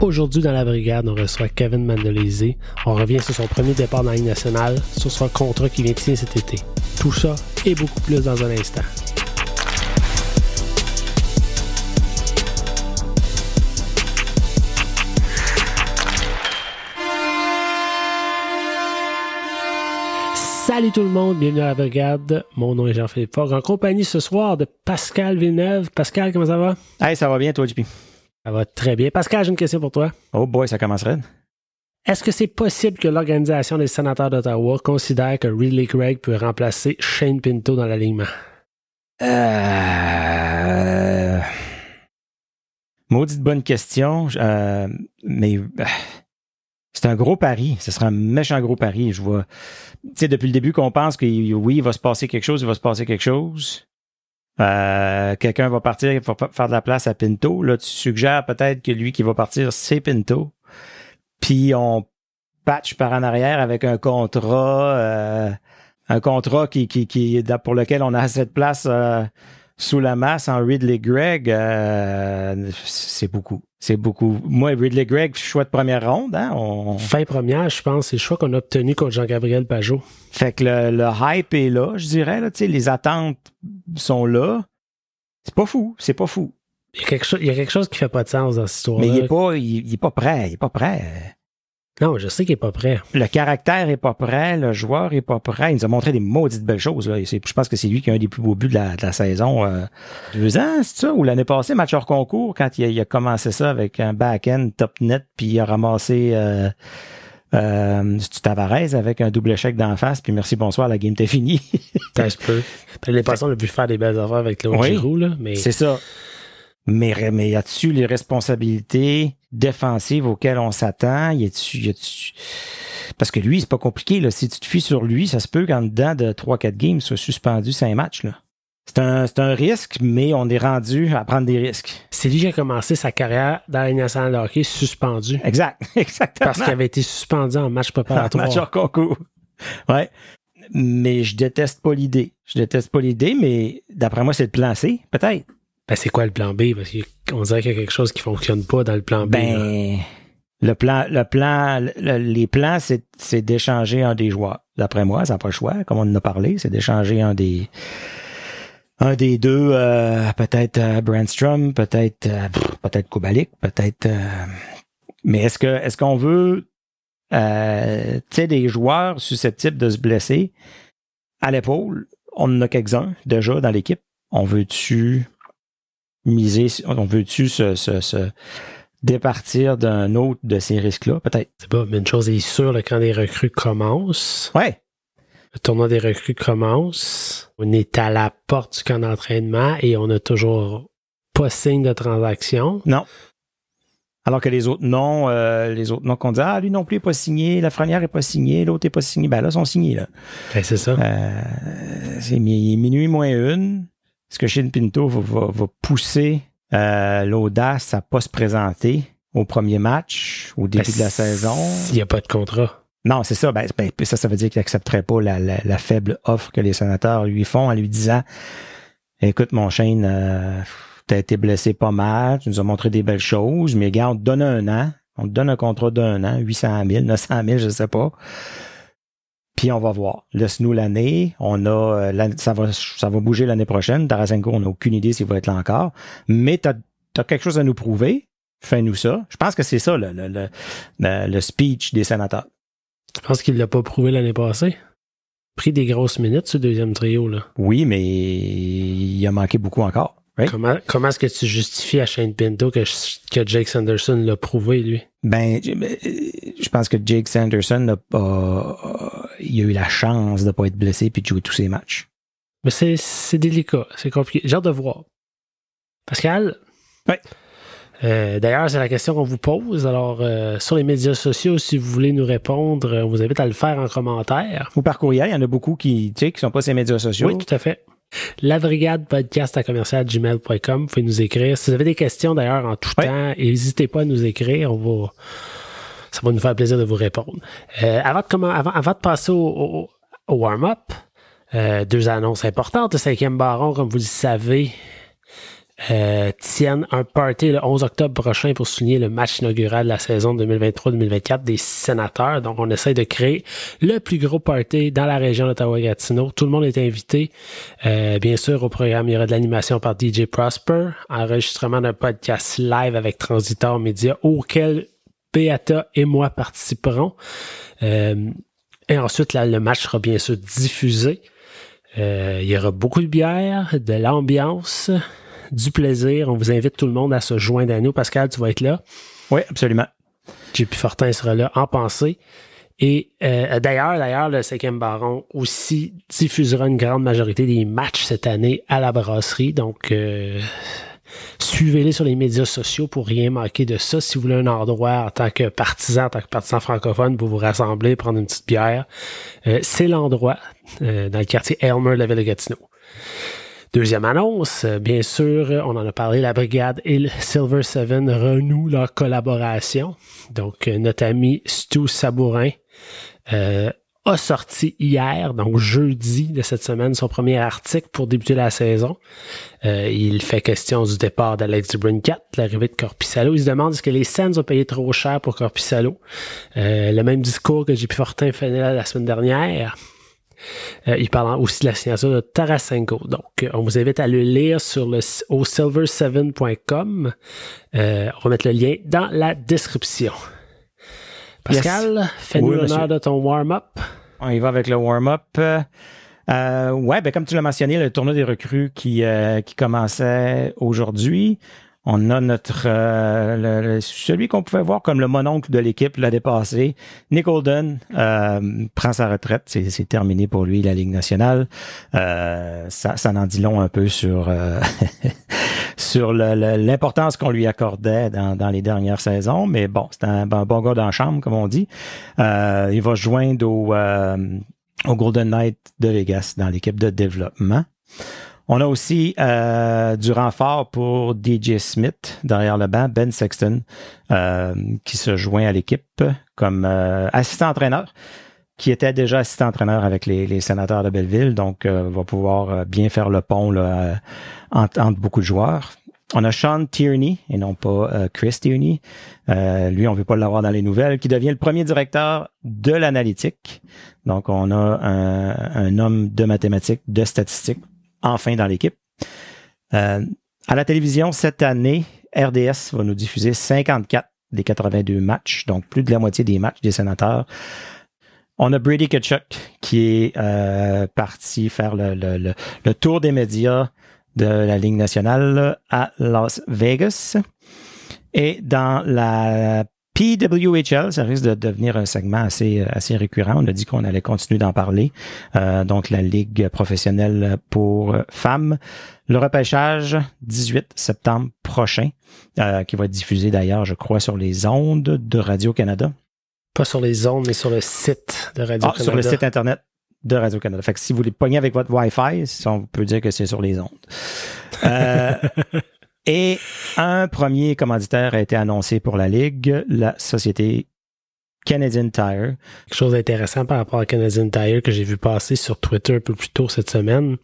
Aujourd'hui, dans la brigade, on reçoit Kevin Mandolese. On revient sur son premier départ dans la Ligue nationale, sur son contrat qui vient de signer cet été. Tout ça et beaucoup plus dans un instant. Salut tout le monde, bienvenue à la brigade. Mon nom est Jean-Philippe Fogg, en compagnie ce soir de Pascal Villeneuve. Pascal, comment ça va? Hey, ça va bien, toi, JP? Ça va très bien. Pascal, j'ai une question pour toi. Oh boy, ça commencerait. Est-ce que c'est possible que l'Organisation des sénateurs d'Ottawa considère que Ridley Craig peut remplacer Shane Pinto dans l'alignement? Euh... Maudite bonne question. Euh, mais euh, c'est un gros pari. Ce sera un méchant gros pari. Je vois. Tu sais, depuis le début qu'on pense que oui, il va se passer quelque chose, il va se passer quelque chose. Euh, quelqu'un va partir, il faire de la place à Pinto. Là, tu suggères peut-être que lui qui va partir, c'est Pinto. Puis on patch par en arrière avec un contrat, euh, un contrat qui, qui, qui, pour lequel on a cette place euh, sous la masse en Ridley Gregg. Euh, c'est beaucoup. C'est beaucoup. Moi, Ridley Gregg, choix de première ronde. Hein, on... Fin première, je pense, c'est le choix qu'on a obtenu contre Jean-Gabriel Pajot. Fait que le, le, hype est là, je dirais. Là, les attentes sont là. C'est pas fou. C'est pas fou. Il y, a quelque chose, il y a quelque chose qui fait pas de sens dans cette histoire. Mais il est pas, il, il, est pas prêt. Il est pas prêt. Non, je sais qu'il est pas prêt. Le caractère est pas prêt, le joueur est pas prêt. Il nous a montré des maudites belles choses. Là. Je pense que c'est lui qui a un des plus beaux buts de la, de la saison. Euh, deux ans, c'est ça? Ou l'année passée, match hors concours, quand il a, il a, commencé ça avec un back-end top net, puis il a ramassé euh, euh, Tavares avec un double échec d'en face, puis merci, bonsoir, la game était finie. Ça se peut. L'année passée, on a pu faire des belles affaires avec Claude oui, Giroux, là, mais... C'est ça. Mais, mais y a-tu les responsabilités défensives auxquelles on s'attend? Y a-tu, y a-tu... Parce que lui, c'est pas compliqué, là. Si tu te fies sur lui, ça se peut qu'en dedans de 3-4 games, soit suspendu 5 matchs, là. C'est un, c'est un risque, mais on est rendu à prendre des risques. C'est lui qui a commencé sa carrière dans la nationale de hockey suspendu. Exact, exactement. Parce qu'il avait été suspendu en match préparatoire. En match hors concours. Ouais. Mais je déteste pas l'idée. Je déteste pas l'idée, mais d'après moi, c'est le plan C, peut-être. Ben, c'est quoi le plan B? Parce qu'on dirait qu'il y a quelque chose qui fonctionne pas dans le plan B. Ben, le plan, le plan, le, les plans, c'est, c'est d'échanger un des joueurs. D'après moi, ça n'a pas le choix, comme on en a parlé, c'est d'échanger un des, un des deux, euh, peut-être euh, Brandstrom, peut-être, euh, peut-être Kubalik, peut-être. euh, mais est-ce que, est-ce qu'on veut, euh, tu sais, des joueurs susceptibles de se blesser à l'épaule? On en a quelques-uns déjà dans l'équipe. On veut-tu miser, on veut-tu se, se, se départir d'un autre de ces risques-là? Peut-être. C'est pas, mais une chose est sûre, là, quand les recrues commencent, Ouais. le tournoi des recrues commence, on est à la porte du camp d'entraînement et on a toujours pas signe de transaction. Non. Alors que les autres noms, euh, les autres noms qu'on dit, ah, lui non plus n'est pas signé, la Frenière n'est pas signée, l'autre n'est pas signé, ben là, ils sont signés, là. Ben, c'est ça. Euh, c'est mi- minuit moins une. Est-ce que Shane Pinto va, va, va pousser euh, l'audace à pas se présenter au premier match, au début Ben, de la saison? Il n'y a pas de contrat. Non, c'est ça. Ben, ben, ça, ça veut dire qu'il n'accepterait pas la, la, la faible offre que les sénateurs lui font en lui disant Écoute, mon Shane, euh, t'as été blessé pas mal, tu nous as montré des belles choses, mais gars, on te donne un an, on te donne un contrat d'un an, 800 000, 900 000, je sais pas. Puis on va voir. Laisse-nous l'année. On a, euh, ça va, ça va bouger l'année prochaine. Tarasenko, on n'a aucune idée s'il va être là encore. Mais t'as, as quelque chose à nous prouver. Fais-nous ça. Je pense que c'est ça, le, le, le, le- le speech des sénateurs. Je pense qu'il l'a pas prouvé l'année passée? Pris des grosses minutes, ce deuxième trio, là. Oui, mais il a manqué beaucoup encore. Right? Comment, comment est-ce que tu justifies à Shane Pinto que, que Jake Sanderson l'a prouvé, lui? Ben, je je pense que Jake Sanderson n'a pas, il a eu la chance de ne pas être blessé puis de jouer tous ses matchs. Mais c'est, c'est délicat, c'est compliqué. J'ai hâte de voir. Pascal? Ouais. Euh, d'ailleurs, c'est la question qu'on vous pose. Alors, euh, sur les médias sociaux, si vous voulez nous répondre, euh, on vous invite à le faire en commentaire. Ou par courriel, il y en a beaucoup qui, tu sais, qui sont pas sur les médias sociaux. Oui, tout à fait. La brigade podcast à commercial gmail.com. Vous pouvez nous écrire. Si vous avez des questions d'ailleurs en tout temps, n'hésitez pas à nous écrire. On va, ça va nous faire plaisir de vous répondre. Euh, avant, de comment, avant, avant de passer au, au, au warm-up, euh, deux annonces importantes. Le cinquième baron, comme vous le savez, euh, tiennent un party le 11 octobre prochain pour souligner le match inaugural de la saison 2023-2024 des sénateurs. Donc, on essaie de créer le plus gros party dans la région d'Ottawa-Gatineau. Tout le monde est invité. Euh, bien sûr, au programme, il y aura de l'animation par DJ Prosper, enregistrement d'un podcast live avec Transitor Media auquel Beata et moi participerons. Euh, et ensuite, là, le match sera bien sûr diffusé. Euh, il y aura beaucoup de bière, de l'ambiance, du plaisir. On vous invite tout le monde à se joindre à nous. Pascal, tu vas être là. Oui, absolument. JP Fortin sera là en pensée. Et euh, d'ailleurs, d'ailleurs, le cinquième baron aussi diffusera une grande majorité des matchs cette année à la brasserie. Donc, euh, Suivez-les sur les médias sociaux pour rien manquer de ça. Si vous voulez un endroit en tant que partisan, en tant que partisan francophone, pour vous rassembler, prendre une petite bière, euh, c'est l'endroit euh, dans le quartier Elmer, la ville de Gatineau. Deuxième annonce, euh, bien sûr, on en a parlé, la brigade et le Silver Seven renouent leur collaboration. Donc, notre ami Stu Sabourin a sorti hier, donc jeudi de cette semaine, son premier article pour débuter la saison. Euh, il fait question du départ d'Alex Dubrincat, l'arrivée de Corpissalo. Il se demande est-ce que les Sens ont payé trop cher pour Corpissalo. Euh, le même discours que JP Fortin fait la semaine dernière. Euh, il parle aussi de la signature de Tarasenko. Donc, on vous invite à le lire sur le au silver7.com. on va mettre le lien dans la description. Pascal, fais-nous l'honneur de ton warm-up. On y va avec le warm-up. Euh, ouais, ben comme tu l'as mentionné, le tournoi des recrues qui, euh, qui commençait aujourd'hui. On a notre euh, celui qu'on pouvait voir comme le mononcle de l'équipe l'a dépassé. Nick Holden euh, prend sa retraite, c'est terminé pour lui la Ligue nationale. Euh, ça, ça en dit long un peu sur sur l'importance qu'on lui accordait dans, dans, les dernières saisons. Mais bon, c'est un, bon gars dans la chambre, comme on dit. il va joindre au au Golden Knight de Vegas dans l'équipe de développement. On a aussi euh, du renfort pour DJ Smith derrière le banc, Ben Sexton, euh, qui se joint à l'équipe comme euh, assistant entraîneur, qui était déjà assistant entraîneur avec les, sénateurs de Belleville, donc va pouvoir bien faire le pont entre, beaucoup de joueurs. On a Sean Tierney et non pas Chris Tierney. lui, on ne veut pas l'avoir dans les nouvelles, qui devient le premier directeur de l'analytique. Donc, on a un homme de mathématiques, de statistiques enfin dans l'équipe. Euh, à la télévision, cette année, RDS va nous diffuser 54 des 82 matchs, donc plus de la moitié des matchs des sénateurs. On a Brady Kachuk qui est euh, parti faire le, tour des médias de la Ligue nationale à Las Vegas. Et dans la PWHL, ça risque de devenir un segment assez, assez récurrent. On a dit qu'on allait continuer d'en parler. Euh, donc, la Ligue professionnelle pour femmes. Le repêchage, 18 septembre prochain, euh, qui va être diffusé d'ailleurs, je crois, sur les ondes de Radio-Canada. Pas sur les ondes, mais sur le site de Radio-Canada. Ah, sur le site Internet de Radio-Canada. Fait que si vous les pognez avec votre Wi-Fi, on peut dire que c'est sur les ondes. Euh, Et un premier commanditaire a été annoncé pour la Ligue, la société Canadian Tire. Quelque chose d'intéressant par rapport à Canadian Tire que j'ai vu passer sur Twitter un peu plus tôt cette semaine.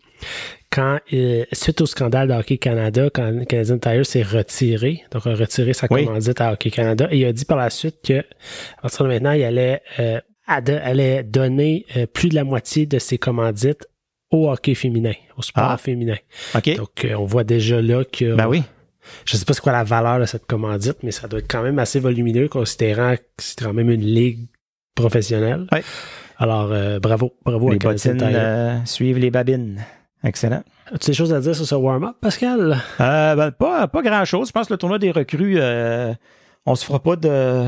Quand, euh, suite au scandale de Hockey Canada, quand Canadian Tire s'est retiré, donc a retiré sa commandite à Hockey Canada, et il a dit par la suite que, à partir de maintenant, il allait, euh, allait donner euh, plus de la moitié de ses commandites au hockey féminin, au sport ah. féminin. Donc, on voit déjà là que ben oui. Je sais pas c'est quoi la valeur de cette commandite, mais ça doit être quand même assez volumineux considérant que c'est quand même une ligue professionnelle. Alors, euh, bravo, bravo les à bottines euh, suivent les babines. Excellent. As-tu des choses à dire sur ce warm-up, Pascal? Euh, ben, pas, pas grand-chose. Je pense que le tournoi des recrues, on se fera pas de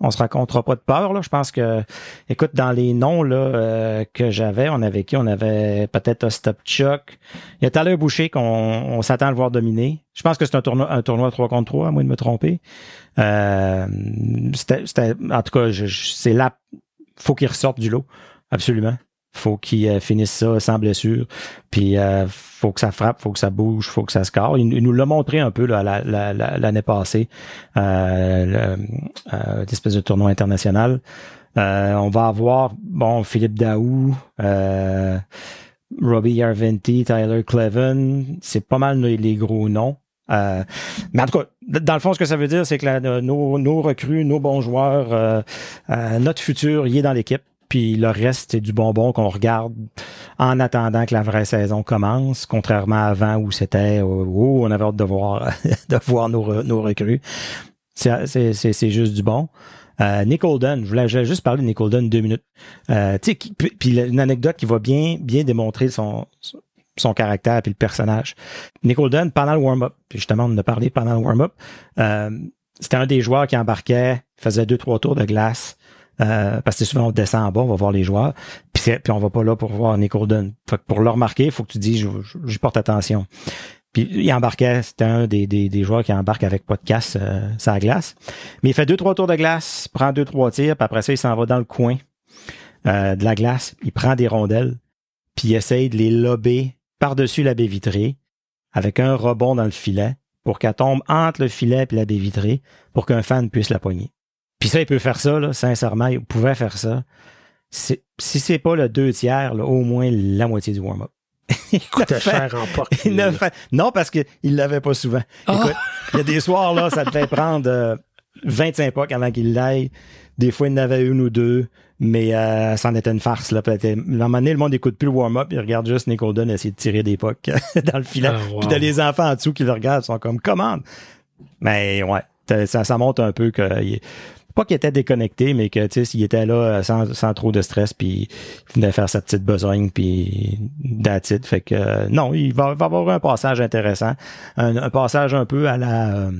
on se racontera pas de peur. Là. Je pense que, écoute, dans les noms là, euh, que j'avais, on avait qui? On avait peut-être Ostapchuk. Il y a Tyler Boucher qu'on on, s'attend à le voir dominer. Je pense que c'est un tournoi, un tournoi 3 contre 3, à moins de me tromper. Euh, c'était, en tout cas, c'est là. Faut qu'il ressorte du lot. Absolument faut qu'il euh, finisse ça sans blessure. Puis euh, faut que ça frappe, faut que ça bouge, faut que ça score. Il, il nous l'a montré un peu l'année la, la, passée, euh, euh, l'espèce de tournoi international. Euh, on va avoir bon Philippe Daou, Robbie Yarventi, Tyler Cleven. C'est pas mal les, gros noms. Euh, mais en tout cas, dans le fond, ce que ça veut dire, c'est que nos, nos, recrues, nos bons joueurs, euh, notre futur, il est dans l'équipe. Puis le reste, c'est du bonbon qu'on regarde en attendant que la vraie saison commence, contrairement à avant où c'était oh, on avait hâte de voir de voir nos, nos recrues. C'est juste du bon. Euh, Nick je voulais, juste parler de Nick deux minutes. Euh, puis une anecdote qui va bien bien démontrer son son caractère puis le personnage. Nick Holden, pendant le warm-up, justement, on en a parlé pendant le warm-up, euh, c'était un des joueurs qui embarquait, faisait deux, trois tours de glace. Euh, parce que souvent on descend en bas, on va voir les joueurs, puis, puis on va pas là pour voir Nick. Fait pour le remarquer, il faut que tu dises, j'y porte attention. Puis il embarquait, c'était un des, joueurs qui embarque avec pas casse euh, sa glace. Mais il fait deux, trois tours de glace, prend deux, trois tirs, puis après ça, il s'en va dans le coin euh, de la glace, il prend des rondelles, puis il essaye de les lober par-dessus la baie vitrée avec un rebond dans le filet pour qu'elle tombe entre le filet et la baie vitrée pour qu'un fan puisse la poigner. Puis ça, il peut faire ça, là, sincèrement, il pouvait faire ça. Si c'est pas le deux tiers, là, au moins la moitié du warm-up. il coûtait cher en porte. Non, parce qu'il l'avait pas souvent. Ah! Écoute, il y a des soirs, là, ça devait prendre 25 euh, pocs avant qu'il l'aille. Des fois, il en avait une ou deux mais euh, ça en était une farce. Là. À un moment donné, le monde n'écoute plus le warm-up, il regarde juste Nick essayer de tirer des pucks dans le filet. Ah, Puis t'as les enfants en dessous qui le regardent, ils sont comme commande. Mais ouais, ça, ça montre un peu que pas qu'il était déconnecté, mais que tu sais, s'il était là euh, sans, sans trop de stress, puis il venait faire sa petite besogne, puis that's Fait que euh, non, il va, va avoir un passage intéressant, un, passage un peu à la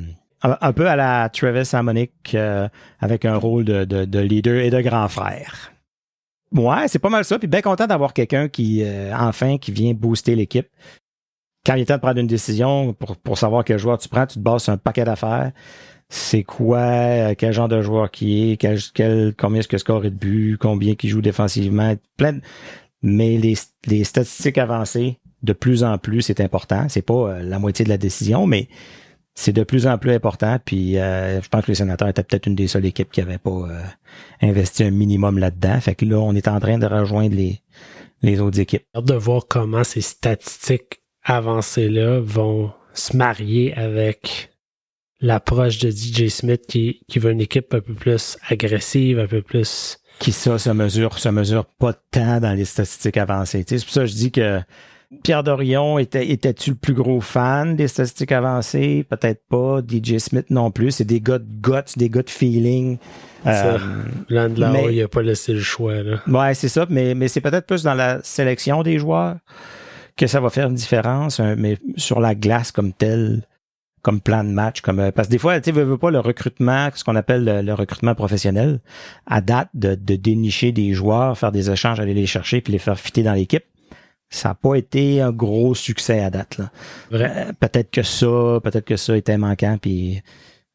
un peu à la Travis Samonic euh, avec un rôle de, de, leader et de grand frère. Ouais, c'est pas mal ça. Puis bien content d'avoir quelqu'un qui, euh, enfin, qui vient booster l'équipe. Quand il est temps de prendre une décision pour, pour savoir quel joueur tu prends, tu te bases sur un paquet d'affaires. C'est quoi, euh, quel genre de joueur qui est, quel, quel combien est-ce que score est de but, combien qui joue défensivement, plein Mais les, les statistiques avancées, de plus en plus, c'est important. C'est pas la moitié de la décision, mais c'est de plus en plus important. Puis euh, je pense que les sénateurs étaient peut-être une des seules équipes qui n'avaient pas euh, investi un minimum là-dedans. Fait que là, on est en train de rejoindre les, les autres équipes. de voir comment ces statistiques avancées-là vont se marier avec l'approche de DJ Smith qui, qui veut une équipe un peu plus agressive, un peu plus. Qui ça se mesure, se mesure pas tant dans les statistiques avancées. C'est pour ça que je dis que Pierre Dorion, était, étais-tu le plus gros fan des statistiques avancées? Peut-être pas. DJ Smith non plus. C'est des gars de guts, des gars de feeling. Euh, Landlau, il n'a pas laissé le choix. Là. Ouais, c'est ça. Mais, mais c'est peut-être plus dans la sélection des joueurs que ça va faire une différence. mais sur la glace comme telle, comme plan de match, comme euh, parce que des fois, tu veux, pas le recrutement, ce qu'on appelle le, recrutement professionnel, à date de, de dénicher des joueurs, faire des échanges, aller les chercher puis les faire fitter dans l'équipe ça n'a pas été un gros succès à date. Là. Euh, peut-être que ça, peut-être que ça était manquant, puis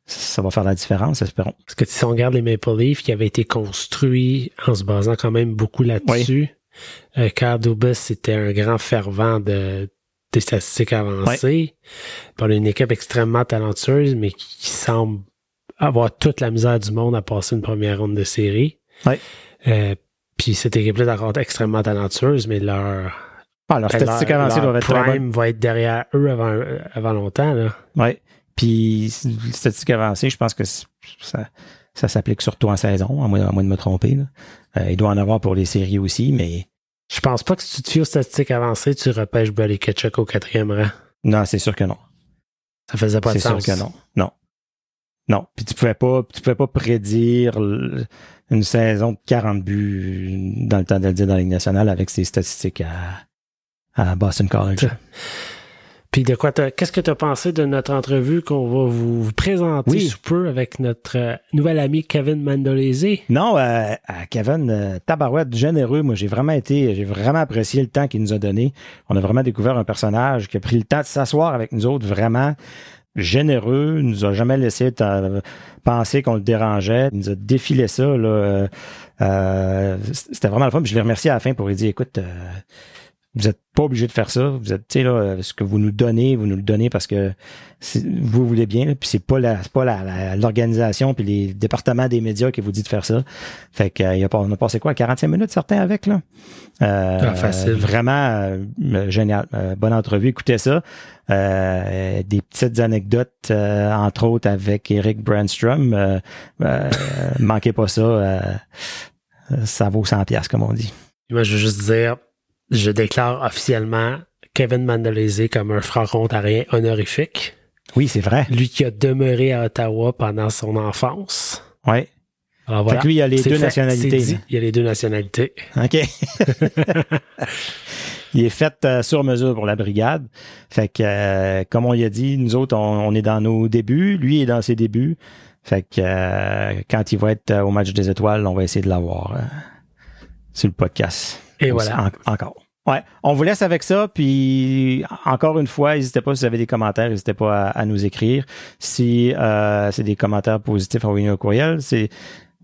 ça va faire la différence, espérons. Parce que si on regarde les Maple Leafs qui avaient été construits en se basant quand même beaucoup là-dessus, oui. euh, Carl Dubas c'était un grand fervent de des statistiques avancées. Oui. une équipe extrêmement talentueuse, mais qui, semble avoir toute la misère du monde à passer une première ronde de série. Oui. Euh, puis cette équipe-là est encore extrêmement talentueuse, mais leur ah, leur statistique avancée doit être prime va être derrière eux avant, avant longtemps. Là. Oui. Puis, statistique avancée, je pense que ça, ça s'applique surtout en saison, à moins, de me tromper. Euh, il doit en avoir pour les séries aussi, mais. Je pense pas que si tu te fies aux statistiques avancées, tu repêches Buddy Ketchuk au quatrième rang. Non, c'est sûr que non. Ça faisait pas de sens. C'est sûr que non. Non. Non. Puis tu pouvais pas, tu pouvais pas prédire une saison de 40 buts dans le temps de le dire dans la Ligue nationale avec ces statistiques à, à Boston College. Puis de quoi qu'est-ce que tu as pensé de notre entrevue qu'on va vous, présenter sous peu avec notre euh, nouvel ami Kevin Mandolese? Non, euh, Kevin, euh, tabarouette, généreux. Moi, j'ai vraiment été, j'ai vraiment apprécié le temps qu'il nous a donné. On a vraiment découvert un personnage qui a pris le temps de s'asseoir avec nous autres, vraiment généreux, il nous a jamais laissé penser qu'on le dérangeait, il nous a défilé ça. Là, euh, c'était vraiment le fun. je l'ai remercié à la fin pour lui dire, écoute, vous êtes pas obligé de faire ça. Vous êtes, tu sais, là, ce que vous nous donnez, vous nous le donnez parce que vous voulez bien, puis c'est pas la, c'est pas la, l'organisation puis les départements des médias qui vous dit de faire ça. Fait que, euh, y a pas, on a passé quoi, 45 minutes certains avec, là? Euh, ah, facile. Vraiment euh, génial. bonne entrevue. Écoutez ça. des petites anecdotes, entre autres avec Eric Brandstrom. manquez pas ça. ça vaut 100 pièces comme on dit. Moi, je veux juste dire, je déclare officiellement Kevin Mandalese comme un franc-ontarien honorifique. Oui, c'est vrai. Lui qui a demeuré à Ottawa pendant son enfance. Oui. Alors voilà. lui, il a les deux nationalités. il y a les deux nationalités. OK. il est fait euh, sur mesure pour la brigade. Fait que, euh, comme on y a dit, nous autres, on, est dans nos débuts. Lui est dans ses débuts. Fait que, euh, quand il va être au match des étoiles, on va essayer de l'avoir sur le podcast. Et voilà. encore. Ouais, on vous laisse avec ça. Puis encore une fois, n'hésitez pas si vous avez des commentaires, n'hésitez pas à, nous écrire. Si euh, c'est des commentaires positifs, envoyez un courriel. C'est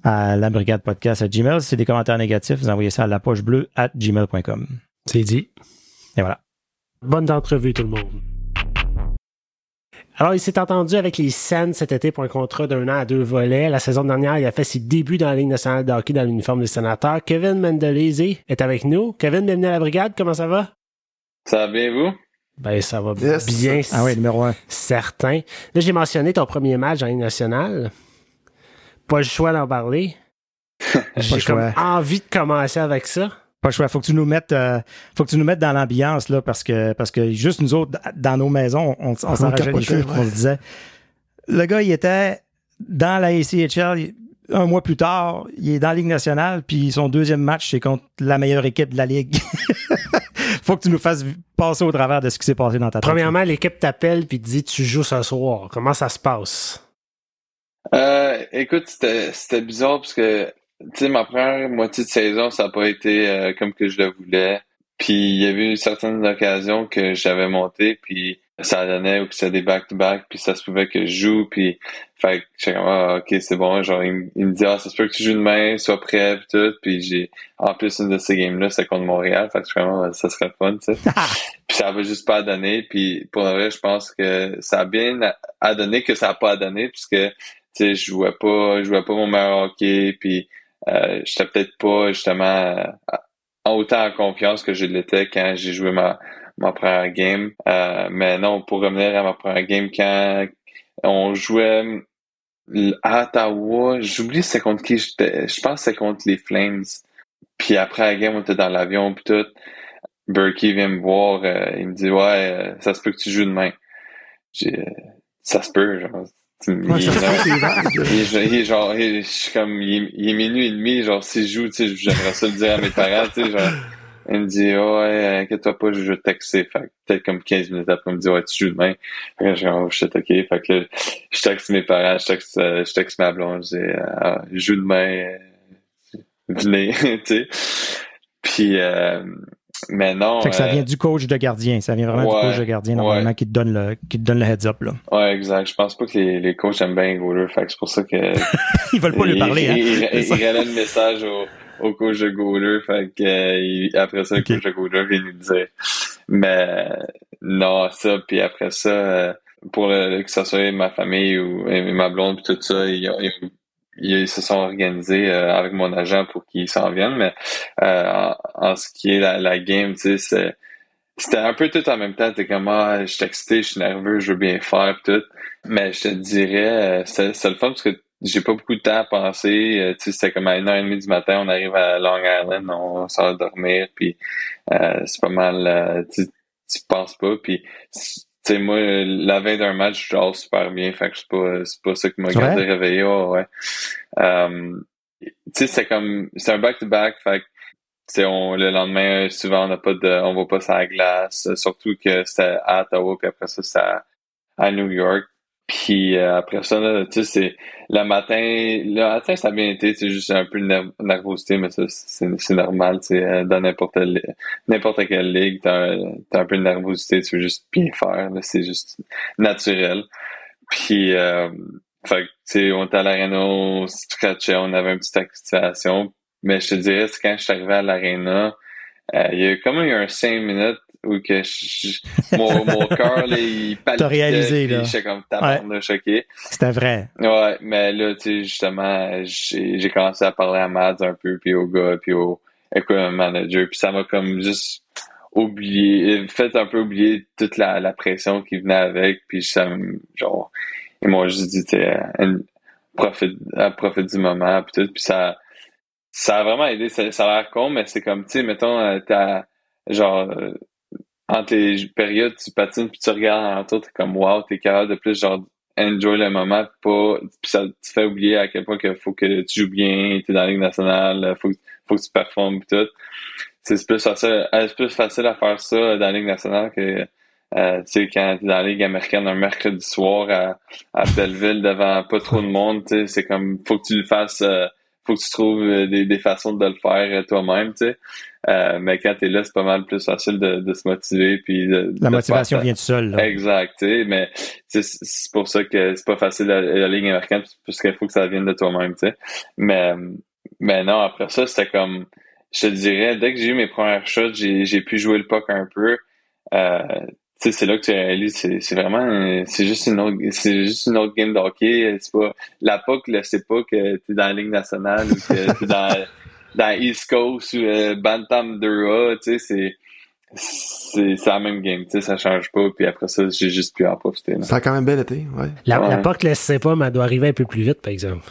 à la brigade podcast à Gmail. Si c'est des commentaires négatifs, vous envoyez ça à la poche bleue at gmail.com. C'est dit. Et voilà. Bonne entrevue tout le monde. Alors, il s'est entendu avec les Sens cet été pour un contrat d'un an à deux volets. La saison dernière, il a fait ses débuts dans la Ligue nationale de hockey dans l'uniforme des sénateurs. Kevin Mendelese est avec nous. Kevin, bienvenue à la brigade. Comment ça va? Ça va bien, vous? Ben, ça va bien. Ah oui, numéro un. Certain. Là, j'ai mentionné ton premier match en Ligue nationale. Pas le choix d'en parler. j'ai comme envie de commencer avec ça. Pas choix. Faut que tu nous mettes, euh, faut que tu nous mettes dans l'ambiance là, parce que parce que juste nous autres dans nos maisons, on, on les cheveux, on le disait. Le gars, il était dans la ACHL un mois plus tard, il est dans la Ligue nationale, puis son deuxième match, c'est contre la meilleure équipe de la Ligue. Faut que tu nous fasses passer au travers de ce qui s'est passé dans ta tête. Premièrement, l'équipe t'appelle puis te dit tu joues ce soir. Comment ça se passe? Euh, écoute, c'était bizarre parce que tu sais, ma première moitié de saison, ça n'a pas été euh, comme que je le voulais. Puis il y avait eu certaines occasions que j'avais monté, puis ça donnait ou que c'était des back-to-back, puis ça se pouvait que je joue, puis fait que j'étais comme ah, ok c'est bon, genre il, me dit ah ça se peut que tu joues demain, sois prêt puis tout, puis j'ai en plus une de ces games là c'est contre Montréal, fait que comme ah, ça serait fun, tu sais. puis ça avait juste pas donné, puis pour le vrai je pense que ça a bien à donner que ça a pas donné puisque tu sais je jouais pas, je jouais pas mon meilleur hockey, puis euh, j'étais peut-être pas justement euh, autant en confiance que je l'étais quand j'ai joué ma, première game. Euh, mais non, pour revenir à ma première game, quand on jouait à Ottawa, j'oublie c'est contre qui j'étais. Je pense que c'est contre les Flames. Puis après la game, on était dans l'avion puis tout. Berkey vient me voir, il me dit Ouais, ça se peut que tu joues demain. J'ai ça se peut, genre il, est, genre, je suis comme, il est, minuit et demi, genre, si je joue, tu sais, j'aimerais ça le dire à mes parents, tu sais, genre, il me dit, ouais, inquiète-toi pas, je vais texter. Fait peut-être comme 15 minutes après, il me dit, ouais, tu joues demain. Fait que je suis oh, shit, ok. Fait que je texte mes parents, je texte, euh, je texte ma blonde, je dis, ah, je joue demain, euh, venez, tu sais. Puis, euh, mais non. Fait que ça euh, vient du coach de gardien. Ça vient vraiment du coach de gardien, normalement, qui te donne le, qui te donne le heads up, là. Ouais, exact. Je pense pas que les, les coachs aiment bien les goalers. Fait que c'est pour ça que. ils veulent pas lui parler, hein. Ils, il, le message au, au coach de goaler. Fait que, euh, après ça, le coach de goaler vient lui dire. Mais, non, ça, puis après ça, euh, pour que ce soit ma famille ou ma blonde puis tout ça, ils, ils, ils se sont organisés euh, avec mon agent pour qu'ils s'en viennent, mais euh, en, ce qui est la, la game, tu sais, c'était un peu tout en même temps. T'es comme, ah, je suis excité, je suis nerveux, je veux bien faire, tout. Mais je te dirais, euh, c'est le fun parce que j'ai pas beaucoup de temps à penser. tu sais, c'était comme à 1h30 du matin, on arrive à Long Island, on sort dormir, puis c'est pas mal, tu, tu penses pas, puis sais, moi, la veille d'un match, je dors super bien. Fait que c'est pas, c'est pas ça qui m'a gardé réveillé. ouais. Euh, tu sais, c'est comme, c'est un back-to-back. fait que, on, le lendemain, souvent, on n'a pas de, on va pas sur la glace. Surtout que c'était à Ottawa, puis après ça, c'était à New York. Puis euh, après ça, tu sais, c'est le matin, le matin, ça a bien été, c'est juste un peu de nervosité, mais ça, c'est normal, tu sais, euh, dans n'importe n'importe quelle ligue, t'as as un peu de nervosité, tu veux juste bien faire, c'est juste naturel. Puis, euh, fait tu sais, on était à l'aréna, on scratchait, on avait une petite activation, mais je te dirais, quand je suis arrivé à l'aréna, euh, il y a comme eu un 5 minutes où que mon, mon cœur, il palpitait. T'as réalisé, là. J'étais comme tabarnak choqué. C'était vrai. Ouais, mais là, tu sais, justement, j'ai commencé à parler à Mads un peu, puis au gars, puis au equipment manager, puis ça m'a comme juste oublié, fait un peu oublier toute la, la pression qui venait avec, puis ça genre, ils m'ont juste dit, tu sais, profite, profite du moment, puis tout, puis ça, ça a vraiment aidé, ça, ça a l'air con, mais c'est comme, tu sais, mettons, euh, t'as, genre, euh, entre les périodes, tu patines puis tu regardes en tout, t'es comme wow, t'es capable de plus genre enjoy le moment, pas puis ça te fait oublier à quel point il faut que tu joues bien, t'es dans la Ligue nationale, faut, faut que tu performes pis tout. C'est plus facile, euh, c'est plus facile à faire ça dans la Ligue nationale que euh, tu sais, quand t'es dans la Ligue américaine un mercredi soir à, à Belleville devant pas trop de monde, tu c'est comme faut que tu le fasses euh, faut que tu trouves euh, des, des façons de le faire toi-même, tu sais. Euh, mais quand t'es là, c'est pas mal plus facile de, de se motiver puis de, la motivation vient tout seul. Là. Exact, tu sais. Mais c'est pour ça que c'est pas facile la, la ligne américaine parce qu'il faut que ça vienne de toi-même, tu sais. Mais mais non, après ça, c'était comme je te dirais, dès que j'ai eu mes premières shots, j'ai pu jouer le puck un peu. Euh, sais, c'est là que tu réalises, c'est, c'est vraiment, c'est juste une autre, c'est juste une autre game de hockey. C'est pas, la POC, là, c'est pas que t'es dans la Ligue nationale ou que t'es dans, dans East Coast ou euh, Bantam 2A, tu sais, c'est, c'est, c'est la même game, tu sais, ça change pas, puis après ça, j'ai juste pu en profiter. Là. Ça a quand même bien été, ouais. La, Ouais. la POC le sait pas, mais elle doit arriver un peu plus vite, par exemple.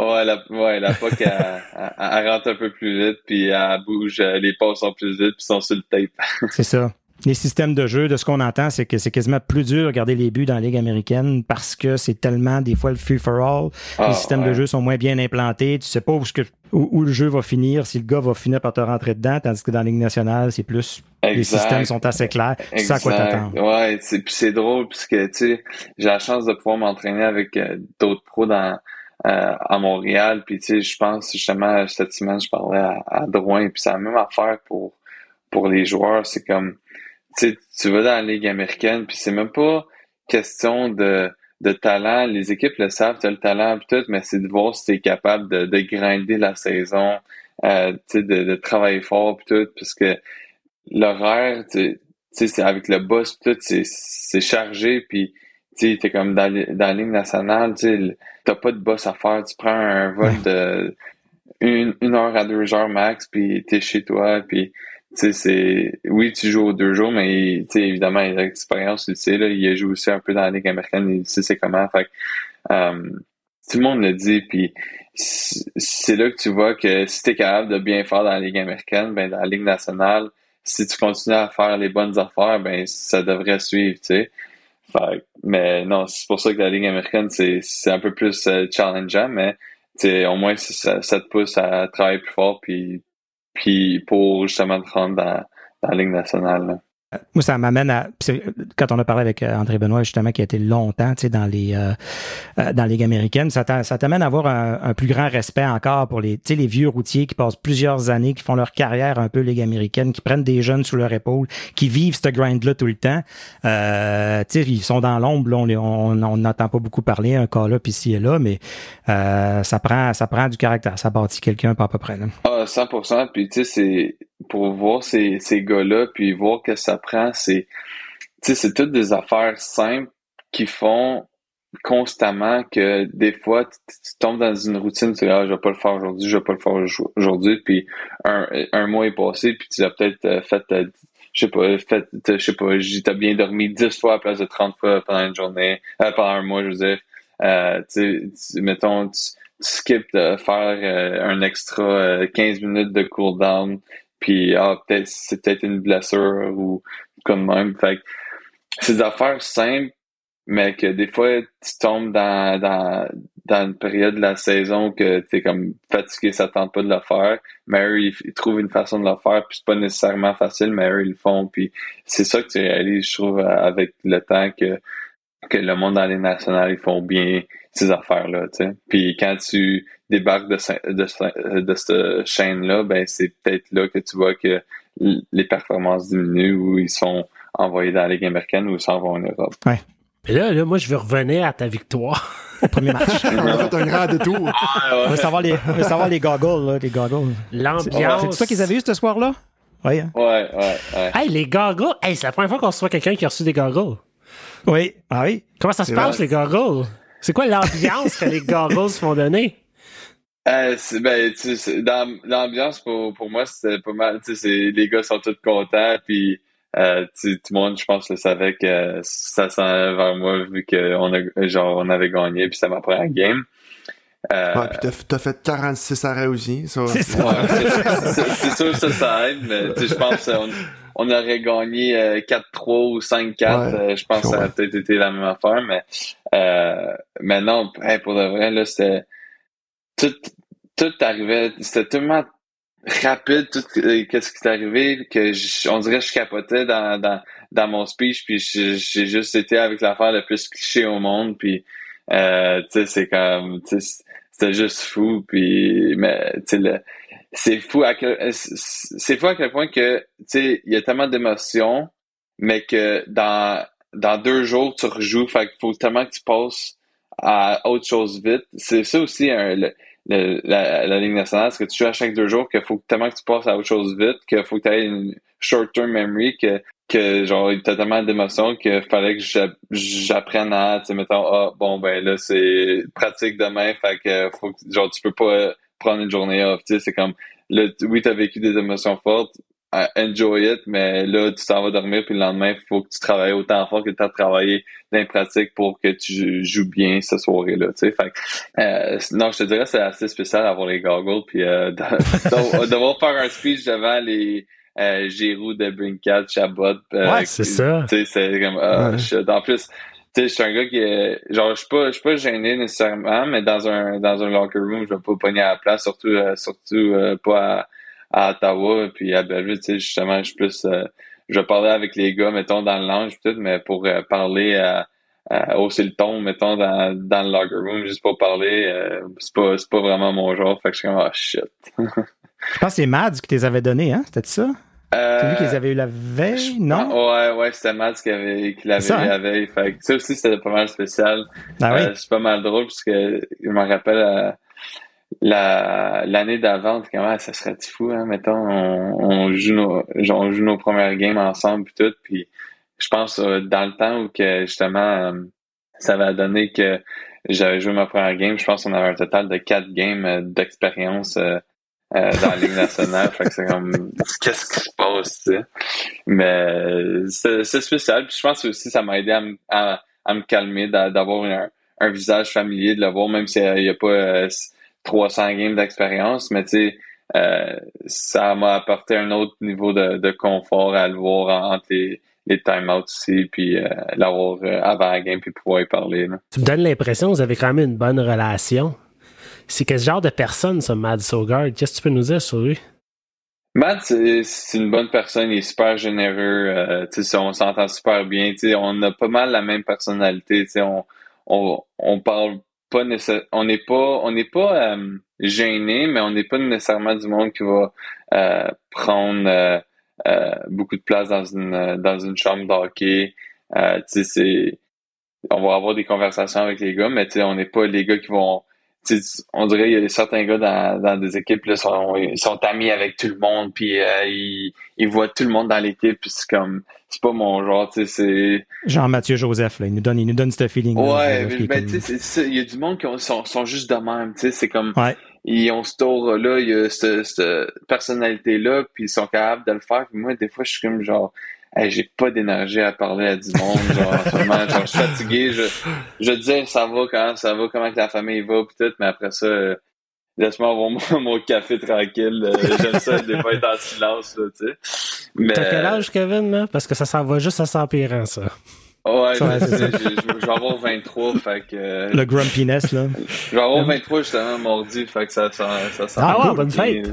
Ouais, la, ouais, la POC, elle, elle, elle rentre un peu plus vite, puis elle bouge, euh, les passes sont plus vite, puis sont sur le tape. C'est ça. Les systèmes de jeu, de ce qu'on entend, c'est que c'est quasiment plus dur de regarder les buts dans la Ligue américaine parce que c'est tellement des fois le free for all. Ah, les systèmes de jeu sont moins bien implantés. Tu sais pas où, le jeu va finir, si le gars va finir par te rentrer dedans, tandis que dans la Ligue nationale, c'est plus les Exact. systèmes sont assez clairs. Tu sais à quoi Exact. t'attendre. Ouais, c'est puis c'est drôle puisque tu sais, j'ai la chance de pouvoir m'entraîner avec euh, d'autres pros dans euh, à Montréal, puis tu sais, je pense justement cette semaine je parlais à, à Drouin, puis c'est la même affaire pour pour les joueurs, c'est comme tu vas dans la ligue américaine, puis c'est même pas question de de talent, les équipes le savent, tu as le talent pis tout, mais c'est de voir si tu es capable de, de grinder la saison, euh, de, de travailler fort pis tout, parce que l'horaire, tu sais, avec le boss tout, c'est, chargé, puis tu t'es comme dans, dans la ligne nationale, tu t'as pas de boss à faire, tu prends un vol de une, une heure à deux heures max, puis t'es chez toi, puis tu sais, c'est oui, tu joues aux deux jours, mais tu sais, évidemment, il a l'expérience, tu là, il a joué aussi un peu dans la Ligue américaine, il sait c'est comment. Fait euh, tout le monde le dit, puis c'est là que tu vois que si t'es capable de bien faire dans la Ligue américaine, ben dans la Ligue nationale, si tu continues à faire les bonnes affaires, ben ça devrait suivre, tu sais. Fait mais non, c'est pour ça que la Ligue américaine, c'est c'est un peu plus euh, challengeant, mais tu sais, au moins ça, ça te pousse à travailler plus fort, puis puis pour justement te rendre dans, la Ligue nationale. là. Moi, ça m'amène à quand on a parlé avec euh, André Benoît justement qui a été longtemps, tu sais, dans les euh, euh, dans la ligue américaine, ça t'a- ça t'amène à avoir un, plus grand respect encore pour les tu les vieux routiers qui passent plusieurs années, qui font leur carrière un peu ligue américaine, qui prennent des jeunes sous leur épaule, qui vivent ce grind là tout le temps. Euh, tu ils sont dans l'ombre, là, on les- n'entend pas beaucoup parler un cas là puis ici et là, mais euh, ça prend ça prend du caractère, ça bâtit quelqu'un pas à peu près là. Ah, 100%. Puis, tu sais, c'est pour voir ces, ces gars-là, puis voir que ça c'est, c'est toutes des affaires simples qui font constamment que des fois, tu, tombes dans une routine, tu dis, ah, je vais pas le faire aujourd'hui, je vais pas le faire au- aujourd'hui, puis un, mois est passé, puis tu as peut-être euh, fait, euh, je sais pas, fait, je sais pas, t'as bien dormi 10 fois à la place de 30 fois pendant une journée, euh, pendant un mois, je veux dire. Tu mettons, tu, skips de faire un extra euh, 15 minutes de cooldown, puis ah, peut-être c'est peut-être une blessure ou comme même. Fait que c'est des affaires simples, mais que des fois tu tombes dans, dans, dans une période de la saison que tu es comme fatigué, ça tente pas de le faire. Mais eux, ils, trouvent une façon de le faire, puis c'est pas nécessairement facile, mais ils le font. Puis c'est ça que tu réalises, je trouve, avec le temps que que le monde dans les nationales, ils font bien ces affaires-là, tu sais. Puis quand tu débarques de, ce- de, ce- de cette chaîne-là, ben c'est peut-être là que tu vois que les performances diminuent ou ils sont envoyés dans la Ligue américaine ou ils s'en vont en Europe. Mais là, là, moi, je veux revenir à ta victoire. Premier match. On a fait un grand détour. on veut savoir les on veut savoir les goggles là, les goggles. C'est L'ambiance. c'est toi qu'ils avaient eu ce soir là Oui. hein? Ouais, ouais, ouais. Hey, les goggles! Hey, c'est la première fois qu'on reçoit quelqu'un qui a reçu des goggles. Oui. Ah oui? Comment ça se passe, vrai. les goggles? C'est quoi l'ambiance que les goggles font donner? Euh, ben, tu sais, c'est- dans l'ambiance pour, pour moi, c'était pas mal. Tu sais, les gars sont tous contents, puis euh, tu tout le monde, je pense, le savait que ça s'en allait vers moi vu qu'on a, genre, on avait gagné, puis c'était ma première game. Euh, Ouais, puis t'as, fait 46 arrêts aussi. Ça, C'est ça. Ouais, sûr ça, ça aide, mais tu sais, je pense qu'on on aurait gagné euh, 4-3 ou 5-4. Ouais, euh, je pense que ça aurait peut-être été la même affaire, mais, euh, mais non, hey, pour de vrai, là, c'était tout, tout arrivait, c'était tellement rapide, tout euh, qu'est-ce qui est arrivé, que je- on dirait que je capotais dans, dans, dans mon speech, puis j'ai juste été avec l'affaire le plus cliché au monde, puis euh, tu sais, c'est comme, tu sais, c'était juste fou, puis, mais, tu sais, c'est fou à quel, c'est fou à quel point que, tu sais, il y a tellement d'émotions, mais que dans, dans deux jours, tu rejoues, fait qu'il faut tellement que tu passes à autre chose vite. C'est ça aussi, le- le- la, la nationale, c'est que tu joues à chaque deux jours, qu'il faut tellement que tu passes à autre chose vite, qu'il faut que tu aies une short-term memory, que, que genre, t'as tellement d'émotions qu'il fallait que j'a- j'apprenne à, tu sais, mettons, ah, bon, ben là, c'est pratique demain, fait que faut que, genre, tu peux pas prendre une journée off, tu sais, c'est comme, t- oui, t'as vécu des émotions fortes, enjoy it, mais là, tu t'en vas dormir, puis le lendemain, il faut que tu travailles autant fort que tu as travaillé dans les pratiques pour que tu joues bien cette soirée-là, tu sais, fait que, euh, non, je te dirais, c'est assez spécial d'avoir les goggles, puis euh, de- de- devoir faire un speech devant les euh, Giroud de Brinkat, Chabot. euh, Ouais, c'est ça. Tu sais, c'est comme, ah, Ouais. En plus, tu sais, je suis un gars qui est, genre, je suis pas, je suis pas gêné nécessairement, mais dans un, dans un locker room, je vais pas pogner à la place, surtout, euh, surtout, euh, pas à, à Ottawa, puis à Belleville, tu sais, justement, je suis plus, euh, je parler avec les gars, mettons, dans le lounge, peut-être, mais pour euh, parler à, à hausser le ton, mettons, dans, dans le locker room, juste pour parler, euh, c'est pas, pas vraiment mon genre, fait que je suis comme, ah, shit. Je pense que c'est Mads qui les avait donnés, hein? C'était ça? C'est lui qui les avait eu la veille, non? Ouais, ouais, c'était Matt qui, avait, qui l'avait C'est ça, eu hein? la veille. Fait que ça aussi, c'était pas mal spécial. Ah oui? C'est pas mal drôle parce que je me rappelle la l'année d'avant, comment ça serait fou, hein, mettons, on, on joue nos on joue nos premières games ensemble puis tout, puis je pense euh, dans le temps où que justement euh, ça va donner que j'avais joué ma première game, je pense qu'on avait un total de quatre games euh, d'expérience euh, euh, dans la Ligue nationale. fait que c'est comme qu'est-ce qui se passe, tu sais? Mais c'est c'est spécial. Puis je pense aussi ça m'a aidé à, me- à, à me calmer, d'a- d'avoir un, un visage familier, de le voir, même s'il n'y a pas euh, 300 games d'expérience, mais tu sais, euh, ça m'a apporté un autre niveau de, de confort à le voir en- entre les, les time-outs aussi, puis euh, l'avoir euh, avant la game, puis pouvoir y parler. Là. Tu me donnes l'impression que vous avez quand même une bonne relation. C'est quel genre de personne, ça, Mad Sogard? Qu'est-ce que tu peux nous dire sur lui? Matt, c'est une bonne personne, il est super généreux, euh, on s'entend super bien, on a pas mal la même personnalité, on, on, on parle pas on n'est pas, on n'est pas euh, gêné, mais on n'est pas nécessairement du monde qui va euh, prendre euh, beaucoup de place dans une dans une chambre d'hockey, on va avoir des conversations avec les gars, mais on n'est pas les gars qui vont on dirait qu'il y a certains gars dans, dans des équipes là sont ils sont amis avec tout le monde puis euh, ils, ils voient tout le monde dans l'équipe puis c'est comme c'est pas mon genre tu sais c'est Jean-Mathieu Joseph, là, il nous donne, il nous donne ce feeling. ouais mais, ben, tu sais il y a du monde qui ont- sont, sont juste de même tu sais c'est comme Ouais. ils ont ce tour là il y a ce- cette personnalité là puis ils sont capables de le faire puis moi des fois je suis comme genre Hey, j'ai pas d'énergie à parler à du monde, genre, en ce moment, genre, je suis fatigué, je, je dire, ça va quand, ça va, comment que la famille va, pis tout, mais après ça, euh, laisse-moi avoir mon, mon café tranquille, euh, j'aime ça, des fois, être en silence, là, tu sais. Mais, T'as quel âge, Kevin, là? Parce que ça s'en va juste à s'empirant, ça. ouais, Ça, je, je- je vais avoir 23, fait que, euh, Le grumpiness, là. je vais avoir 23, justement, mardi, fait que ça, ça, ça, ça Ah ouais, bonne fête.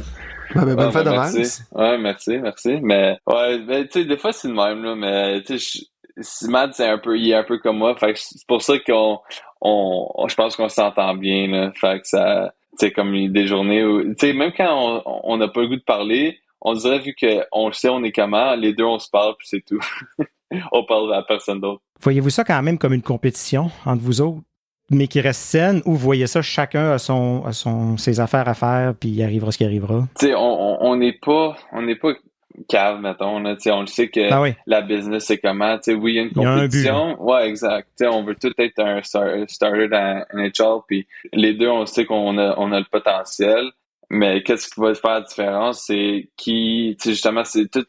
Ben, bonne Ouais, fête ben, d'avance. merci. Ouais, merci, merci. Mais, ouais, ben, tu sais, des fois, c'est le même, là, mais, tu sais, Matt, c'est un peu, il est un peu comme moi, fait que c'est pour ça qu'on, on, on- je pense qu'on s'entend bien, là. Fait que ça, tu sais, comme des journées où, tu sais, même quand on, on n'a pas le goût de parler, on dirait, vu qu'on le sait, on est comment, les deux, on se parle, puis c'est tout. on parle à personne d'autre. Voyez-vous ça quand même comme une compétition entre vous autres, mais qui reste saine, ou vous voyez ça chacun a son, a son, ses affaires à faire, puis il arrivera ce qui arrivera? tu on n'est pas, on n'est pas, cave, mettons. Là, on le sait que Ah oui. la business, c'est comment. Tu sais, oui, il y a une a compétition. ouais, exact. Tu on veut tout être un star- starter dans NHL. Puis les deux, on sait qu'on a, on a le potentiel. Mais qu'est-ce qui va faire la différence? C'est qui, tu sais, justement, c'est tout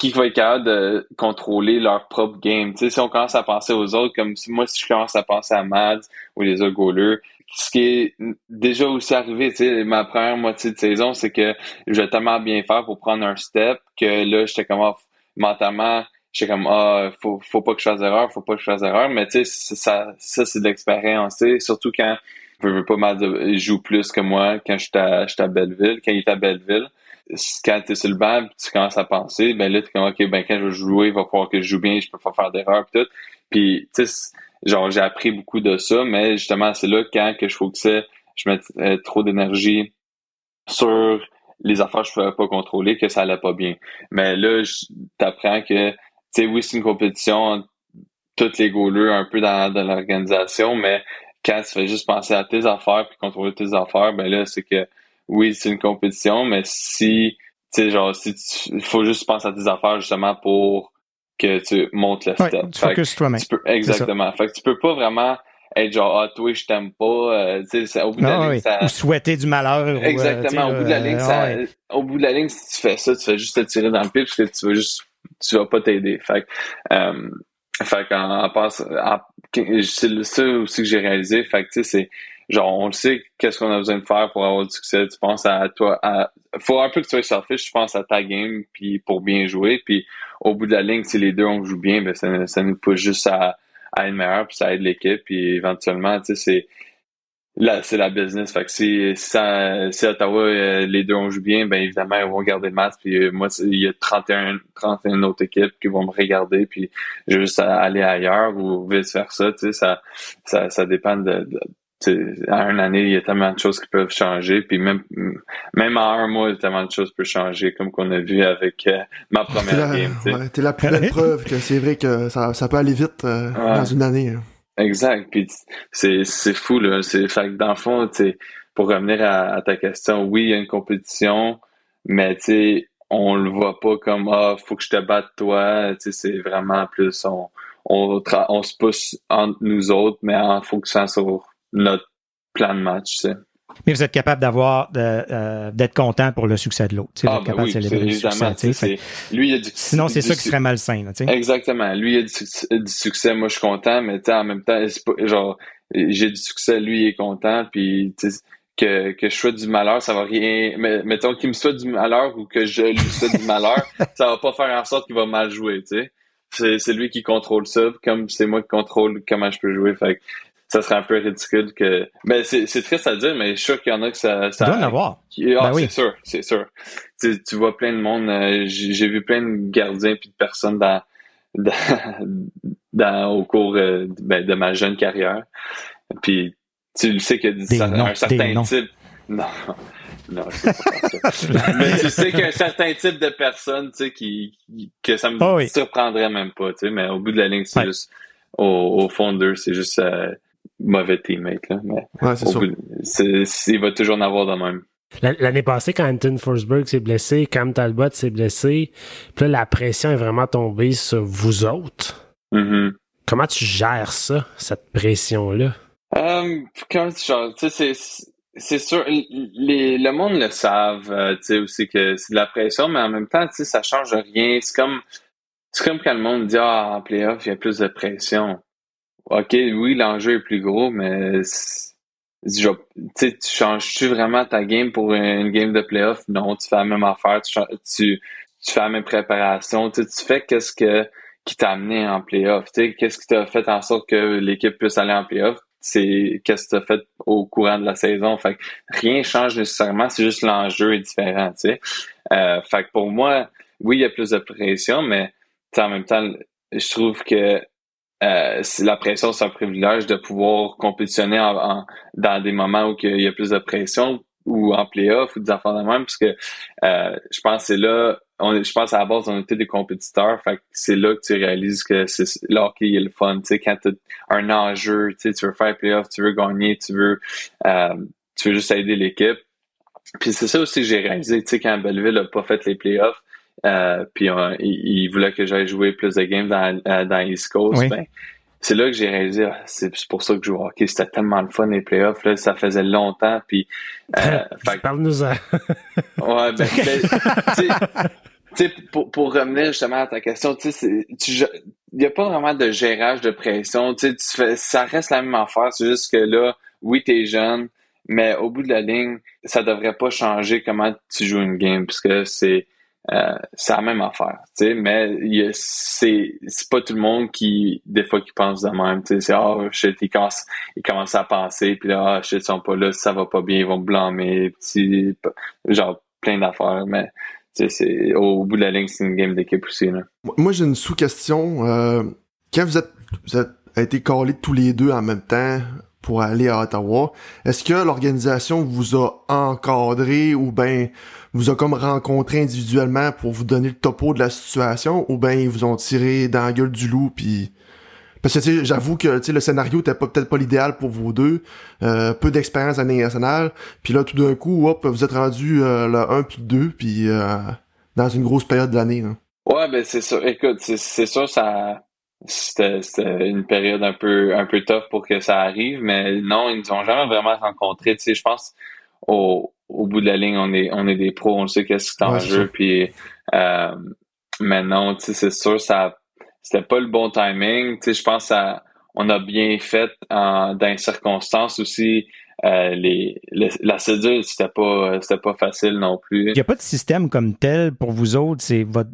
qui va être capable de contrôler leur propre game. Tu sais, si on commence à penser aux autres, comme si moi, si je commence à penser à Mads ou les autres goalers, ce qui est déjà aussi arrivé, ma première moitié de saison, c'est que je vais tellement bien faire pour prendre un step que là, j'étais comme, ah, mentalement, j'étais comme, ah, faut, faut pas que je fasse erreur, faut pas que je fasse erreur, mais tu sais, ça, ça c'est de l'expérience, surtout quand, je veux pas mal joue plus que moi quand j'étais à, à Belleville, quand il était à Belleville. Quand t'es sur le banc, pis tu commences à penser, ben là, t'es comme, OK, ben quand je vais jouer, il va falloir que je joue bien, je peux pas faire d'erreur, pis tout. Puis, tu sais, genre, j'ai appris beaucoup de ça, mais justement, c'est là, quand que je focusais, je mettais trop d'énergie sur les affaires que je pouvais pas contrôler, que ça allait pas bien. Mais là, t'apprends que, tu sais, oui, c'est une compétition, toutes les goalers un peu dans, dans l'organisation, mais quand tu fais juste penser à tes affaires puis contrôler tes affaires, ben là, c'est que oui, c'est une compétition, mais si, tu sais, genre, si il faut juste penser à tes affaires justement pour que tu montes le step. Ouais, tu focuses toi-même. Exactement. Fait que tu peux pas vraiment être genre, ah, toi, je t'aime pas. Euh, tu sais, au bout de la ligne, ça... Ou souhaiter du malheur. Exactement. Ou, au bout de la ligne, euh, ça... ouais. au bout de la ligne, si tu fais ça, tu fais juste te tirer dans le pied parce que tu vas juste, tu vas pas t'aider. Fait que, euh, fait qu'en en passe, c'est ça aussi que j'ai réalisé. Fait que, tu sais, c'est, genre, on le sait, qu'est-ce qu'on a besoin de faire pour avoir du succès. Tu penses à toi, à, faut un peu que tu sois selfish, tu penses à ta game, puis pour bien jouer, puis au bout de la ligne, si les deux on joue bien, ben ça, ça nous pousse juste à, à être meilleur, puis ça aide l'équipe, puis éventuellement, tu sais, c'est là, c'est la business. Fait que si, ça, si Ottawa, euh, les deux on joue bien, ben évidemment, ils vont regarder le match, puis euh, moi, il y a 31, 31 autres équipes qui vont me regarder, puis je vais juste aller ailleurs ou vice-versa, tu sais, ça, ça, ça dépend de, de à une année, il y a tellement de choses qui peuvent changer, puis même même en un mois, il y a tellement de choses qui peuvent changer, comme qu'on a vu avec euh, ma première la, game. Ouais, T'es la plus belle preuve que c'est vrai que ça, ça peut aller vite euh, Ouais. dans une année. hein. Exact. Puis c'est c'est fou là. C'est fait que dans le fond, tu sais, pour revenir à, à ta question, oui, il y a une compétition, mais tu sais, on le voit pas comme ah, faut que je te batte toi. Tu sais, c'est vraiment plus on on, tra- on se pousse entre nous autres, mais en focusant sur notre plan de match. Tu sais. Mais vous êtes capable d'avoir euh, d'être content pour le succès de l'autre. Ah, ben capable oui, de célébrer le succès. Lui, il y a du Sinon, c'est ça qui serait malsain. là. Exactement. Lui, il a du, succès- du succès, moi je suis content, mais en même temps, pas, genre, j'ai du succès, lui il est content, puis que, que je souhaite du malheur, ça va rien. Mais, mettons qu'il me souhaite du malheur ou que je lui souhaite du malheur, ça va pas faire en sorte qu'il va mal jouer, tu sais. C'est, c'est lui qui contrôle ça, comme c'est moi qui contrôle comment je peux jouer. Fait ça serait un peu ridicule que. Mais c'est, c'est triste à dire, mais je suis sûr qu'il y en a que ça. ça Il doit en avoir. Ah, Ben oui. c'est sûr, c'est sûr. Tu, tu vois plein de monde, euh, j'ai vu plein de gardiens puis de personnes dans, dans, dans- au cours euh, ben, de ma jeune carrière. Puis tu le sais qu'il y a Des un noms, certain type. Non, non, je peux pas ça. Mais tu sais qu'il y a un certain type de personnes, tu sais, qui, qui- que ça me Ah oui. surprendrait même pas, tu sais. Mais au bout de la ligne, c'est Ouais. juste au, au fond d'eux, c'est juste euh, mauvais teammate là. Mais Ouais, c'est sûr. bout de- c'est- c'est- il va toujours en avoir de même. La- L'année passée, quand Anton Forsberg s'est blessé, Cam Talbot s'est blessé, puis là, la pression est vraiment tombée sur vous autres. Mhm. Comment tu gères ça, cette pression-là? Euh, comment tu sais, c'est, c'est sûr, les, le monde le savent, euh, tu sais, aussi que c'est de la pression, mais en même temps, tu sais, ça change rien. C'est comme, c'est comme quand le monde dit, ah, en playoff, il y a plus de pression. Ok, oui, l'enjeu est plus gros, mais, tu changes-tu vraiment ta game pour une game de playoff? Non, tu fais la même affaire, tu, tu, tu fais la même préparation, tu fais qu'est-ce que, qui t'a amené en playoff, qu'est-ce qui t'a fait en sorte que l'équipe puisse aller en playoff? c'est qu'est-ce que tu as fait au courant de la saison? Fait que rien change nécessairement, c'est juste l'enjeu est différent. Euh, fait que pour moi, oui, il y a plus de pression, mais en même temps, je trouve que euh, la pression, c'est un privilège de pouvoir compétitionner en, en- dans des moments où il y a plus de pression ou en playoff ou des affaires de même, parce que euh, je pense que c'est là, on, je pense à la base, on était des compétiteurs, fait c'est là que tu réalises que c'est le hockey est le fun, tu sais, quand tu un enjeu, tu sais, tu veux faire playoff, tu veux gagner, tu veux, euh, tu veux juste aider l'équipe. Puis c'est ça aussi que j'ai réalisé, tu sais, quand Belleville a pas fait les playoffs, euh, puis il, voulait que j'aille jouer plus de games dans, dans East Coast. Ben, c'est là que j'ai réalisé, ah, c'est pour ça que je joue au hockey. C'était tellement le fun les playoffs. Là, ça faisait longtemps. Puis, euh, Parle-nous ouais, ben, ben sais, pour, pour revenir justement à ta question, tu sais, il n'y a pas vraiment de gérage de pression. Tu fais, ça reste la même affaire. C'est juste que là, oui, tu es jeune, mais au bout de la ligne, ça devrait pas changer comment tu joues une game, puisque c'est euh, c'est la même affaire, tu sais, mais c'est pas tout le monde qui des fois qui pense de même, tu sais, c'est oh shit, ils commencent ils commencent à penser puis là ah shit, ils sont pas là, ça va pas bien, ils vont me blâmer, petit genre plein d'affaires, mais c'est au bout de la ligne, c'est une game d'équipe aussi. Là. Moi, j'ai une sous-question. Euh, quand vous êtes, vous êtes été collés tous les deux en même temps pour aller à Ottawa, est-ce que l'organisation vous a encadré ou ben vous a comme rencontré individuellement pour vous donner le topo de la situation ou ben ils vous ont tiré dans la gueule du loup puis parce que j'avoue que le scénario n'était peut-être pas l'idéal pour vous deux. Euh, peu d'expérience à nationale. Puis là, tout d'un coup, hop, vous êtes rendu euh, le 1 puis le 2, puis euh, dans une grosse période de l'année. Ouais, ben c'est ça. Écoute, c'est sûr, ça c'était une période un peu un peu tough pour que ça arrive, mais non, ils nous ont jamais vraiment rencontrés. Tu sais, je pense au, au bout de la ligne, on est on est des pros, on sait qu'est-ce qui est en jeu, puis euh, mais non, tu sais, c'est sûr, ça c'était pas le bon timing. Tu sais, je pense à on a bien fait en, dans les circonstances aussi. Euh, les, la cédule, c'était pas c'était pas facile non plus. Il n'y a pas de système comme tel pour vous autres. C'est votre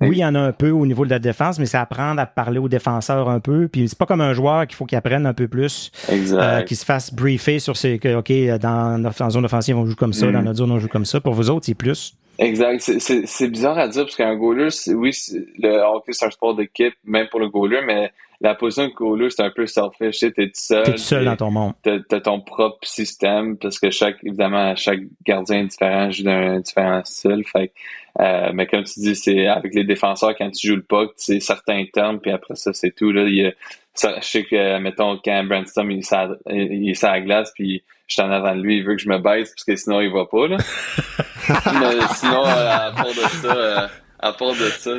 oui, il y en a un peu au niveau de la défense, mais c'est apprendre à parler aux défenseurs un peu. Puis c'est pas comme un joueur qu'il faut qu'il apprenne un peu plus. Exact. Euh, qu'il se fasse briefer sur ces que OK, dans notre zone offensive, on joue comme ça, dans mm. notre zone, on joue comme ça. Pour vous autres, c'est plus. Exact. C'est bizarre à dire parce qu'un goaler, oui, le hockey, c'est un sport d'équipe, même pour le goaler, mais la position de goaler, c'est un peu selfish. Tu es tout seul. T'es tout seul dans ton monde. T'as as ton propre système parce que chaque, évidemment, chaque gardien est différent, joue d'un différent style. Fait, euh, mais comme tu dis, c'est avec les défenseurs, quand tu joues le puck, c'est certains termes, puis après ça, c'est tout. Là. Il y a, ça, je sais que, mettons, quand Brandstorm, il, il est à la glace, puis je suis en avant de lui, il veut que je me baisse, parce que sinon, il va pas. Là. mais sinon, euh, à part de ça... Euh, à part de ça,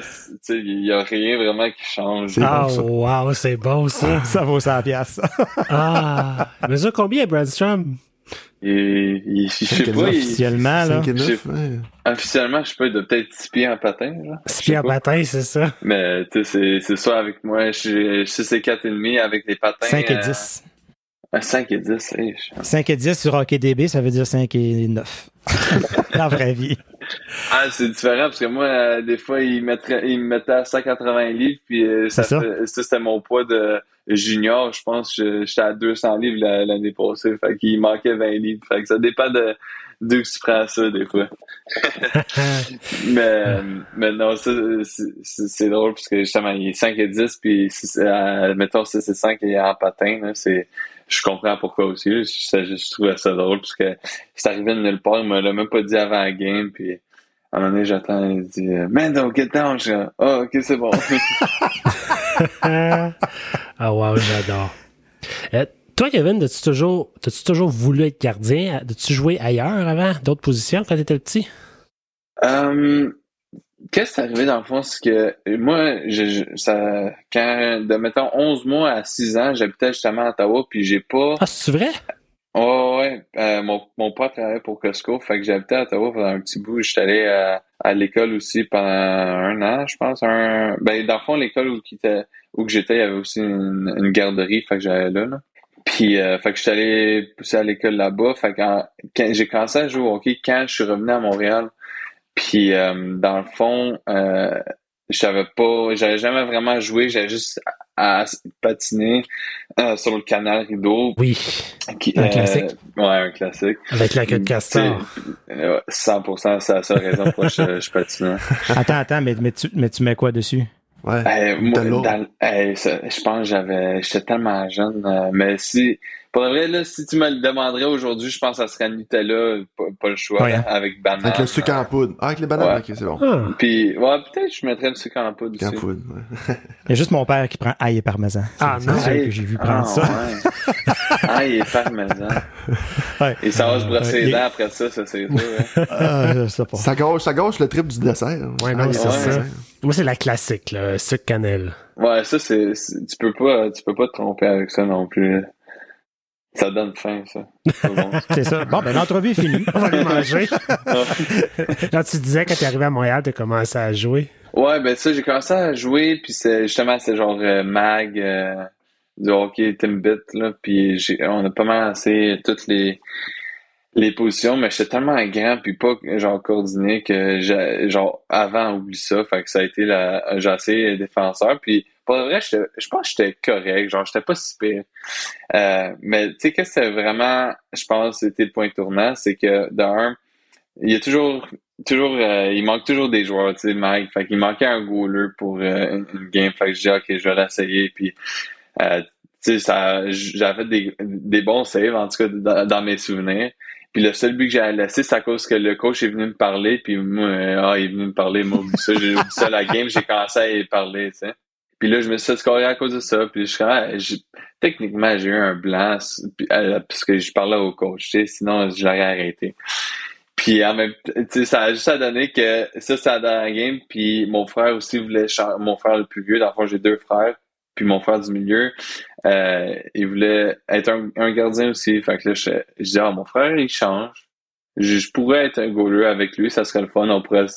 il n'y a rien vraiment qui change. Ah, wow, c'est bon ça. ça vaut 100 piastres. ah, mais ça, combien, Bradstrom? Et, il, je sais pas. Officiellement, là. Officiellement, je sais pas, il doit peut-être 6 pieds en patin. 6 pieds en patin, c'est ça. Mais, tu sais, c'est ça avec moi. Je suis 6 et 4,5 avec les patins. 5 et 10. Euh, 5 et 10, hey, 5 et 10 sur HockeyDB, ça veut dire 5 et 9. Dans la vraie vie. Ah, c'est différent parce que moi, euh, des fois, ils, ils me mettaient à 180 livres, puis euh, ça, ça? c'était mon poids de junior. Je pense que j'étais à 200 livres l'année passée. Fait qu'il manquait 20 livres. Fait que ça dépend de d'où tu prends ça, des fois. mais, mais non, ça, c'est drôle parce que justement, il est 5 et 10, puis euh, mettons 6 et 5 et en patin, c'est je comprends pourquoi aussi. Je, je, trouvais ça drôle parce que c'est arrivé de nulle part. Il me l'a même pas dit avant la game. Puis à un moment donné, j'attends. Il dit Man, don't get down. Je dis oh, ok, c'est bon. ah, wow, j'adore. Euh, toi, Kevin, as-tu toujours, as toujours voulu être gardien? As-tu joué ailleurs avant, d'autres positions quand tu étais petit? Um, Qu'est-ce qui est arrivé dans le fond, c'est que moi, je, ça, quand, de mettons 11 mois à 6 ans, j'habitais justement à Ottawa, puis j'ai pas. Ah, c'est vrai? Oh, ouais, euh, mon, mon père travaillait pour Costco, fait que j'habitais à Ottawa pendant un petit bout. J'étais allé à, à l'école aussi pendant un an, je pense. Un, ben, dans le fond, l'école où, où j'étais, il y avait aussi une, une garderie, fait que j'allais là, là. Puis, euh, fait que j'étais allé pousser à l'école là-bas. Fait que quand, quand j'ai commencé à jouer au hockey quand je suis revenu à Montréal. Puis euh, dans le fond, euh, je savais pas, j'avais jamais vraiment joué, j'avais juste à, patiner euh, sur le canal rideau. Oui. un classique. Ouais, un classique. Avec la queue de castor. 100%, c'est la seule raison pour laquelle je, je patinais. Attends, attends, mais, mais, tu, mais tu mets quoi dessus? Ouais. moi, dans, je pense que j'avais, j'étais tellement jeune, mais si, Pour vrai, là, si tu me le demanderais aujourd'hui, je pense que ça serait Nutella, pas, pas le choix, Ouais, hein. avec banane. Avec le sucre en poudre. Ah, avec les bananes, Ouais. ok, c'est bon. Ah. Puis, ouais, peut-être je mettrais le sucre en poudre Sucre en aussi. poudre, ouais. Il y a juste mon père qui prend ail et parmesan. C'est- Ah, c'est non. le seul Aïe. que j'ai vu Ah, prendre ça. Ouais. ah, il est parmesan. Ouais. Et ça va se brosser les dents après ça, ça c'est sûr. hein. Ah, je sais pas. Ça gâche, ça gâche le trip du dessert. Ouais, non, Ah, c'est ça. Moi, c'est la classique, là, sucre cannelle. Ouais, ça c'est, c'est- tu peux pas, tu peux pas te tromper avec ça non plus. Ça donne faim, ça. C'est ça. Bon, ben l'entrevue est finie. On va aller manger. Là, tu disais, quand tu es arrivé à Montréal, tu as commencé à jouer. Ouais, ben ça, j'ai commencé à jouer, puis c'est justement, c'est genre euh, mag, euh, du hockey Timbit, là, puis j'ai, on a pas mal assez toutes les, les positions, mais j'étais tellement grand, puis pas, genre, coordonné, que j'ai, genre, avant, oublie ça, fait que ça a été la, j'ai assez défenseur, puis pour vrai, j'étais- je pense que j'étais correct, genre, j'étais pas si pire. Euh, mais tu sais, que c'était vraiment, je pense, c'était le point tournant, c'est que, d'un, il y a toujours, toujours, euh, il manque toujours des joueurs, tu sais, Mike. Fait qu'il manquait un goaler pour euh, une, game. Fait que je dis, OK, je vais l'essayer. Puis, tu sais, j'avais fait des, des bons saves, en tout cas, dans, mes souvenirs. Puis le seul but que j'ai laissé, c'est à cause que le coach est venu me parler. Puis moi, ah, il est venu me parler, moi, ça. J'ai oublié ça la game, j'ai commencé à y parler, tu sais. Puis là, je me suis fait à cause de ça. Puis je ah, techniquement, j'ai eu un blanc euh, parce que je parlais au coach. Sinon, je l'aurais arrêté. Puis en même temps, ça a juste à donner que ça, c'est la game. Puis mon frère aussi voulait mon frère le plus vieux. Dans le fond, j'ai deux frères. Puis mon frère du milieu, euh, il voulait être un, gardien aussi. Fait que là, je, je dis, ah, mon frère, il change. Je, je pourrais être un goaler avec lui, ça serait le fun. On pourrait,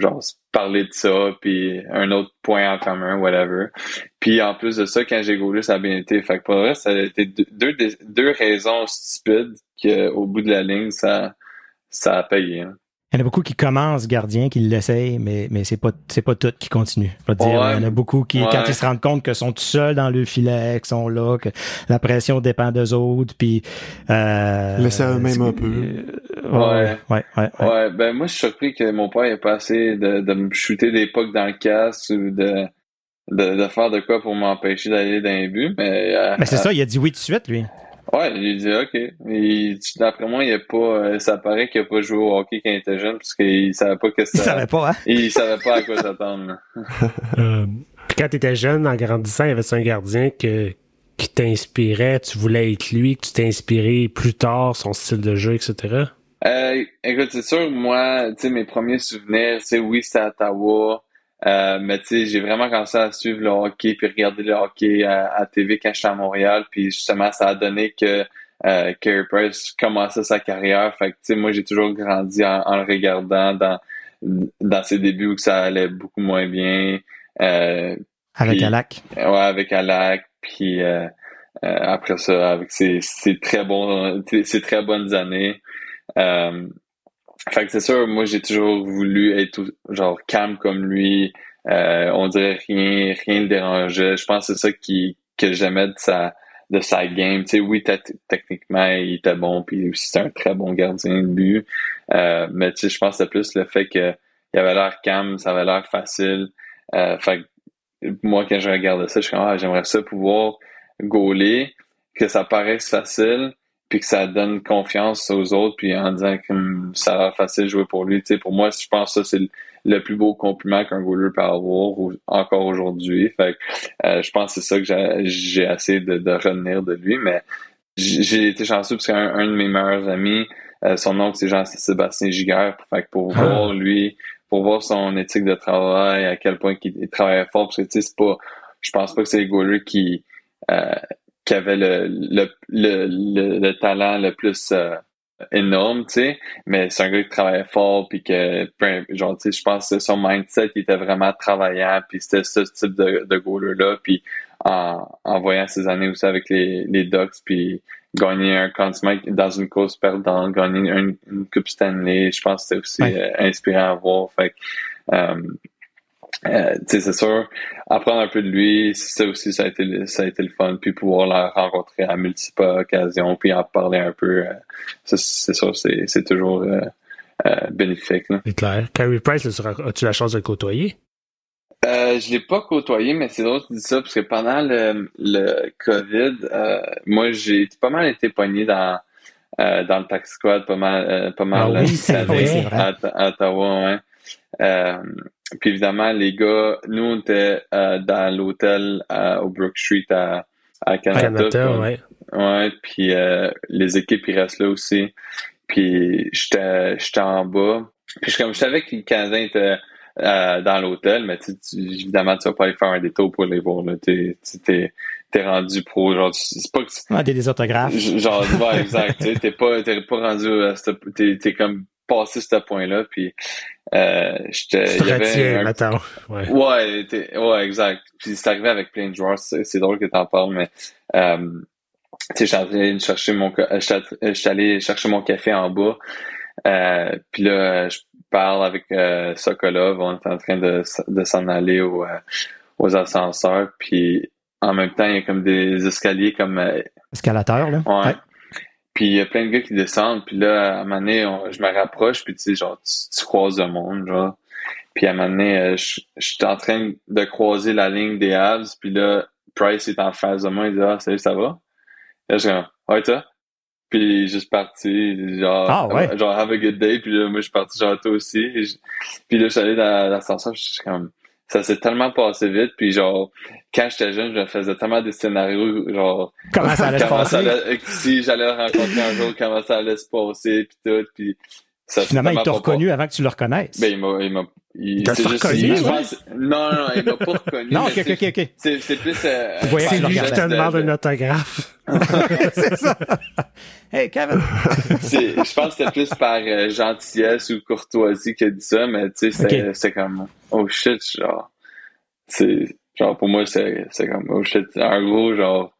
genre, parler de ça, puis un autre point en commun, whatever. Puis en plus de ça, quand j'ai goalé, ça a bien été. Fait que pour le reste, ça a été deux, deux, deux raisons stupides qu'au bout de la ligne, ça, ça a payé. hein. Il y en a beaucoup qui commencent gardien, qui l'essayent, mais, mais c'est pas, c'est pas tout qui continue. Je veux dire, Ouais. il y en a beaucoup qui, Ouais. quand ils se rendent compte que sont tout seuls dans le filet, qu'ils sont là, que la pression dépend d'eux autres, puis, euh, Laisser à eux-mêmes un peu. euh, ouais, ouais, ouais, ouais. Ouais, ben moi je suis surpris que mon père ait pas assez de, de me shooter des pucks dans le casque ou de, de, de faire de quoi pour m'empêcher d'aller dans les buts, mais euh, Mais c'est ça, il a dit oui tout de suite, lui. Ouais, j'ai dit ok. Il- D'après moi, il a pas euh, ça paraît qu'il a pas joué au hockey quand il était jeune parce qu'il savait pas que Il ça savait pas, hein? il savait pas à quoi s'attendre. là. Euh, puis quand tu étais jeune, en grandissant, il y avait un gardien que, qui t'inspirait, tu voulais être lui, que tu t'es inspiré plus tard, son style de jeu, etc. Euh, écoute, c'est sûr, moi, tu sais, mes premiers souvenirs, tu sais, oui, c'était à Ottawa, euh, mais tu sais, j'ai vraiment commencé à suivre le hockey puis regarder le hockey à, à TV quand j'étais à Montréal, puis justement, ça a donné que euh, Carey Price commençait sa carrière. Fait que, tu sais, moi, j'ai toujours grandi en, en le regardant dans, dans ses débuts où ça allait beaucoup moins bien. Euh, Avec Puis- Alak. Ouais, avec Alak, puis euh, euh, après ça, avec ses, ses très bons, ses très bonnes années. Fait que c'est sûr, moi j'ai toujours voulu être genre calme comme lui. Euh, on dirait rien, rien ne dérangeait. Je pense que c'est ça qui que j'aimais de sa de sa game. Tu sais, oui, techniquement, il était bon, puis aussi c'est un très bon gardien de but. Euh, mais tu sais, je pense que c'est plus le fait que il avait l'air calme, ça avait l'air facile. Euh, fait que moi, quand je regardais ça, je suis comme, ah, j'aimerais ça pouvoir gauler, que ça paraisse facile, puis que ça donne confiance aux autres, puis en disant que hum, ça a l'air facile de jouer pour lui. Tu sais, pour moi, je pense que ça, c'est le, plus beau compliment qu'un goaler peut avoir ou- encore aujourd'hui. Fait que, euh, je pense que c'est ça que j'ai- j'ai essayé de, de retenir de lui, mais j'ai été chanceux parce qu'un un de mes meilleurs amis, euh, son nom c'est Jean-Sébastien Giguère. Fait que pour Ah. voir lui, pour voir son éthique de travail, à quel point il, il travaillait fort, parce que tu sais, c'est pas, je pense pas que c'est le goaler qui, euh, qui avait le, le, le, le, le talent le plus euh, énorme, tu sais, mais c'est un gars qui travaillait fort, puis que, genre, tu sais, je pense que son mindset, il était vraiment travaillant, puis c'était ce type de, de goaler-là, puis en, en voyant ses années aussi avec les, les Ducks, puis gagner un Conn Smythe dans une course perdante, gagner une, une Coupe Stanley, je pense que c'était aussi Ouais. euh, inspirant à voir, fait euh, euh, c'est sûr, apprendre un peu de lui, ça aussi, ça a été, le- ça a été le fun, puis pouvoir la rencontrer à multiples occasions, puis en parler un peu, euh, c'est sûr, c'est, toujours euh, bénéfique. C'est clair. Carey Price, as-tu la chance de le côtoyer? Euh, je l'ai pas côtoyé, mais c'est drôle que tu dis ça, parce que pendant le, le COVID, moi, j'ai pas mal été pogné dans, dans le tax squad, pas mal, pas mal Ah oui, vrai. à, à Ottawa, ouais. Euh, puis évidemment, les gars, nous, on était euh, dans l'hôtel euh, au Brook Street à, à Canada. Canada, puis on- ouais. Ouais, puis euh, les équipes, ils restent là aussi. Puis j'étais j'étais en bas. Puis je- comme je savais que les Canadiens étaient euh, dans l'hôtel, mais tu, tu- évidemment, tu vas pas aller faire un détour pour les voir. là. T'es tu- t'es- t'es rendu pro. Genre, tu- c'est pas que Ah, des, des autographes. Genre, ouais, exact. tu sais, t'es pas, t'es pas rendu à ce, t'es, t'es comme passé ce point-là, puis euh, j'étais, Tu retiens, un- mettons. Ouais. Ouais, ouais, exact. Puis c'est arrivé avec plein de joueurs, c'est, drôle que t'en parles, mais euh, tu sais, j'étais chercher mon, euh, j'étais, j'étais allé chercher mon café en bas, euh, puis là, je parle avec euh, Sokolov, on est en train de, de s'en aller au, euh, aux ascenseurs, puis en même temps, il y a comme des escaliers comme euh, Escalateur, là. Ouais. Puis il y a plein de gars qui descendent, puis là, à un moment donné, on- je me rapproche, puis tu sais, genre, tu, tu croises le monde, genre. Puis à un moment donné, euh, je je suis en train de croiser la ligne des Habs, puis là, Price est en face de moi, il dit « Ah, salut, ça va? » Là, je suis comme « Ouais, toi? » Puis juste parti, genre, Ah, ouais. genre « Have a good day », puis là, moi, je suis parti, genre, toi aussi. Je- puis là, je suis allé dans l'ascenseur, je suis comme... Ça s'est tellement passé vite, puis genre, quand j'étais jeune, je me faisais tellement des scénarios, genre, Comment ça allait se passer? allait- euh, si j'allais le rencontrer un jour, comment ça allait se passer, puis tout, puis ça Finalement, il t'a pas reconnu avant que tu le reconnaisses. Ben, il m'a, il t'a c'est reconnu, je ouais? pense- non, non, il m'a pas reconnu. non, ok, ok, c'est- ok. C'est, c'est plus, euh, tu C'est le lui qui te de- demande de- un autographe. c'est ça. Hey, Kevin. c'est- je pense que c'était plus par euh, gentillesse ou courtoisie qu'il a dit ça, mais tu sais, c'était comme, oh shit, genre, c'est, genre, pour moi, c'est, c'est comme, oh shit, un gros, genre,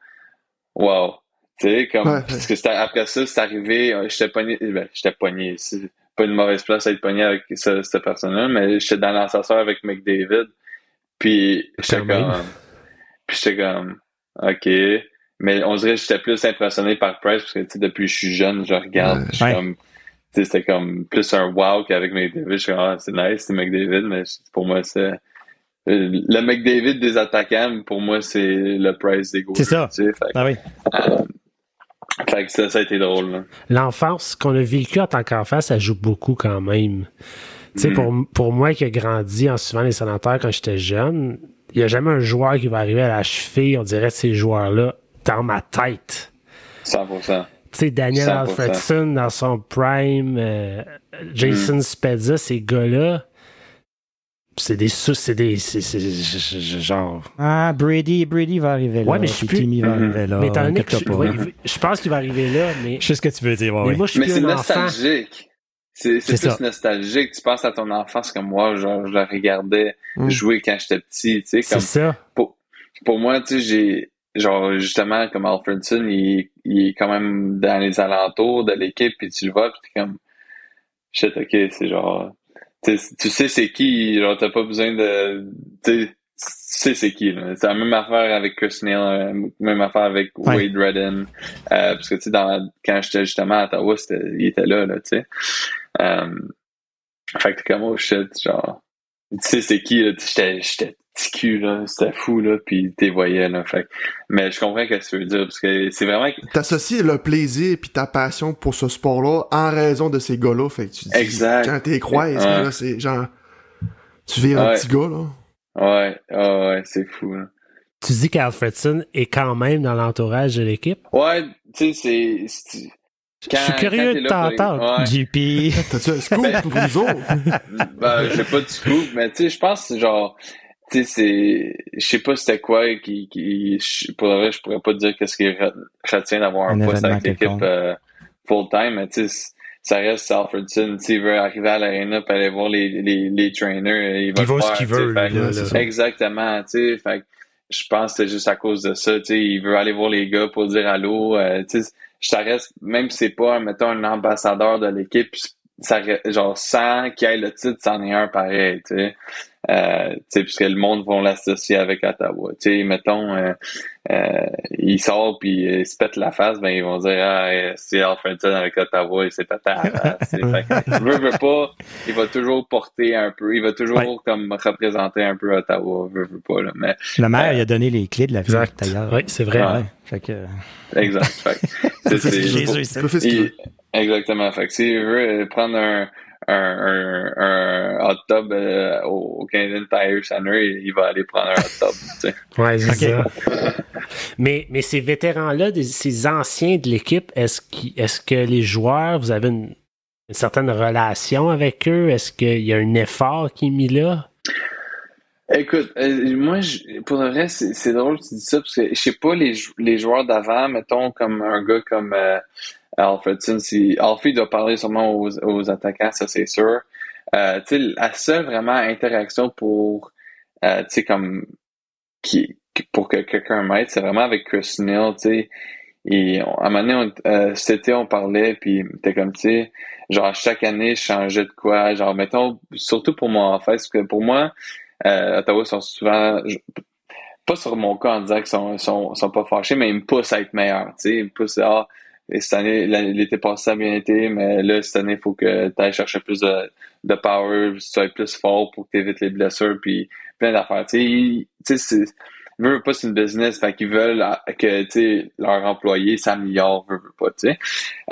wow. Tu sais, comme, Ouais. parce que c'était, après ça, c'est arrivé, euh, j'étais pogné, ben, j'étais pogné, c'est pas une mauvaise place à être pogné avec ce- cette personne-là, mais j'étais dans l'ascenseur avec McDavid, puis j'étais comme, puis j'étais comme, ok, mais on dirait que j'étais plus impressionné par Price, parce que, depuis que je suis jeune, je regarde, Ouais. je suis Ouais. comme, c'était comme plus un wow qu'avec McDavid, je suis comme, ah, c'est nice, c'est McDavid, mais pour moi, c'est, euh, le McDavid des attaquants, pour moi, c'est le Price des goalers. C'est ça. Tu sais, fait, Ah oui. euh, fait que ça, ça a été drôle. L'enfance qu'on a vécue en tant qu'enfant, ça joue beaucoup quand même. Tu sais, Mm. pour, pour moi qui ai grandi en suivant les sénateurs quand j'étais jeune, il n'y a jamais un joueur qui va arriver à la cheville, on dirait, ces joueurs-là, dans ma tête. 100%. Tu sais, Daniel 100%. Alfredson dans son prime, euh, Jason Mm. Spezza, ces gars-là, c'est des sous, c'est des, c'est, genre. Ah, Brady, Brady va arriver là. Ouais, mais je suis plus- Timmy va Mhm. arriver là. mais étant donné que je, ouais, pas. je pense qu'il va arriver là, mais, Je sais ce que tu veux dire, ouais, mais moi, je suis Mais plus c'est nostalgique. C'est, plus ça. nostalgique. Tu penses à ton enfance comme moi, genre, je le regardais Mm. jouer quand j'étais petit, tu sais, C'est comme, ça. pour, pour moi, tu sais, j'ai, genre, justement, comme Alfredson, il, il est quand même dans les alentours de l'équipe, puis tu le vois, puis t'es comme, shit, ok, c'est genre, tu sais, c'est qui, genre, t'as pas besoin de, tu sais, c'est qui, là. C'est la même affaire avec Chris Neal, euh, même affaire avec Ouais. Wade Redden, euh, parce que, tu sais, dans, quand j'étais justement à Ottawa, il était là, là, tu sais. Euh, fait que comme, oh shit, genre, tu sais c'est qui, là, j'étais, j'étais petit cul, là, c'était fou, là, puis t'es voyais, là, fait mais je comprends ce que tu veux dire, parce que c'est vraiment, T'associes le plaisir puis ta passion pour ce sport-là en raison de ces gars-là. Fait que tu dis, Exact. quand t'es Ouais. là, c'est genre, tu vis un petit gars, là. ouais, ah ouais, c'est fou, là. Tu dis qu'Alfredson est quand même dans l'entourage de l'équipe? Ouais, tu sais, c'est, c'est- Je suis curieux de t'entendre. Ouais. JP. T'as-tu un scoop Ben- pour nous autres? ben, j'ai pas de scoop, mais tu sais, je pense que genre, tu sais, c'est, je sais pas c'était quoi qui, qui, je- pour le vrai, je pourrais pas te dire qu'est-ce qui re- retient d'avoir un, Un poste avec l'équipe euh, full time, mais tu sais, ça reste Alfredson, tu sais, il veut arriver à l'arena puis aller voir les, les, les trainers, il va Il ce qu'il veut, fait là, là. Exactement, tu sais, fait que je pense que c'est juste à cause de ça, tu sais, il veut aller voir les gars pour dire allô, euh, tu sais, ça reste, même si c'est pas, mettons, un ambassadeur de l'équipe, ça, genre, sans qu'il y ait le titre, c'en est un pareil, tu sais. Euh, puisque le monde va l'associer avec Ottawa. Tu sais, mettons, euh, euh, il sort puis il se pète la face, ben ils vont dire ah c'est Alfredson avec Ottawa, il s'est pété la face. veut, veut pas, il va toujours porter un peu, il va toujours comme représenter un peu Ottawa, veut, veut pas là. Mais le maire il a donné les clés de la ville d'ailleurs. Oui, c'est vrai. Ouais. Fait que... Exact. Fait, c'est, Jésus, Exactement. Fait que s'il veut prendre un un, un, hot tub euh, au Canadian Tire Center, il va aller prendre un hot tub. Tu sais. ouais, c'est ça. mais, mais ces vétérans-là, ces anciens de l'équipe, est-ce, est-ce que les joueurs, vous avez une, certaine relation avec eux? Est-ce qu'il y a un effort qui est mis là? Écoute, euh, moi, pour le reste, c'est, drôle que tu dis ça, parce que je sais pas les, les joueurs d'avant, mettons, comme un gars comme euh, Alfredson, si Alfie doit parler seulement aux, attaquants, ça c'est sûr. Euh, la seule vraiment interaction pour, euh, comme, qui, pour que quelqu'un m'aide, c'est vraiment avec Chris Neal, tu Et à un moment donné, euh, c'était, on parlait, puis t'es comme, tu sais, genre, chaque année, je changeais de quoi. Genre, mettons, surtout pour moi, en fait, parce que pour moi, euh, Ottawa sont souvent, pas sur mon cas en disant qu'ils sont, sont, sont pas fâchés, mais ils me poussent à être meilleur, tu sais. Ils me poussent à, et cette année, l'été passé, a bien été, mais là, cette année, il faut que tu ailles chercher plus de, de power, tu sois plus fort pour que tu évites les blessures, puis plein d'affaires. Tu sais, veut pas c'est une business, fait qu'ils veulent que tu leurs employés s'améliorent, veut, pas, tu sais.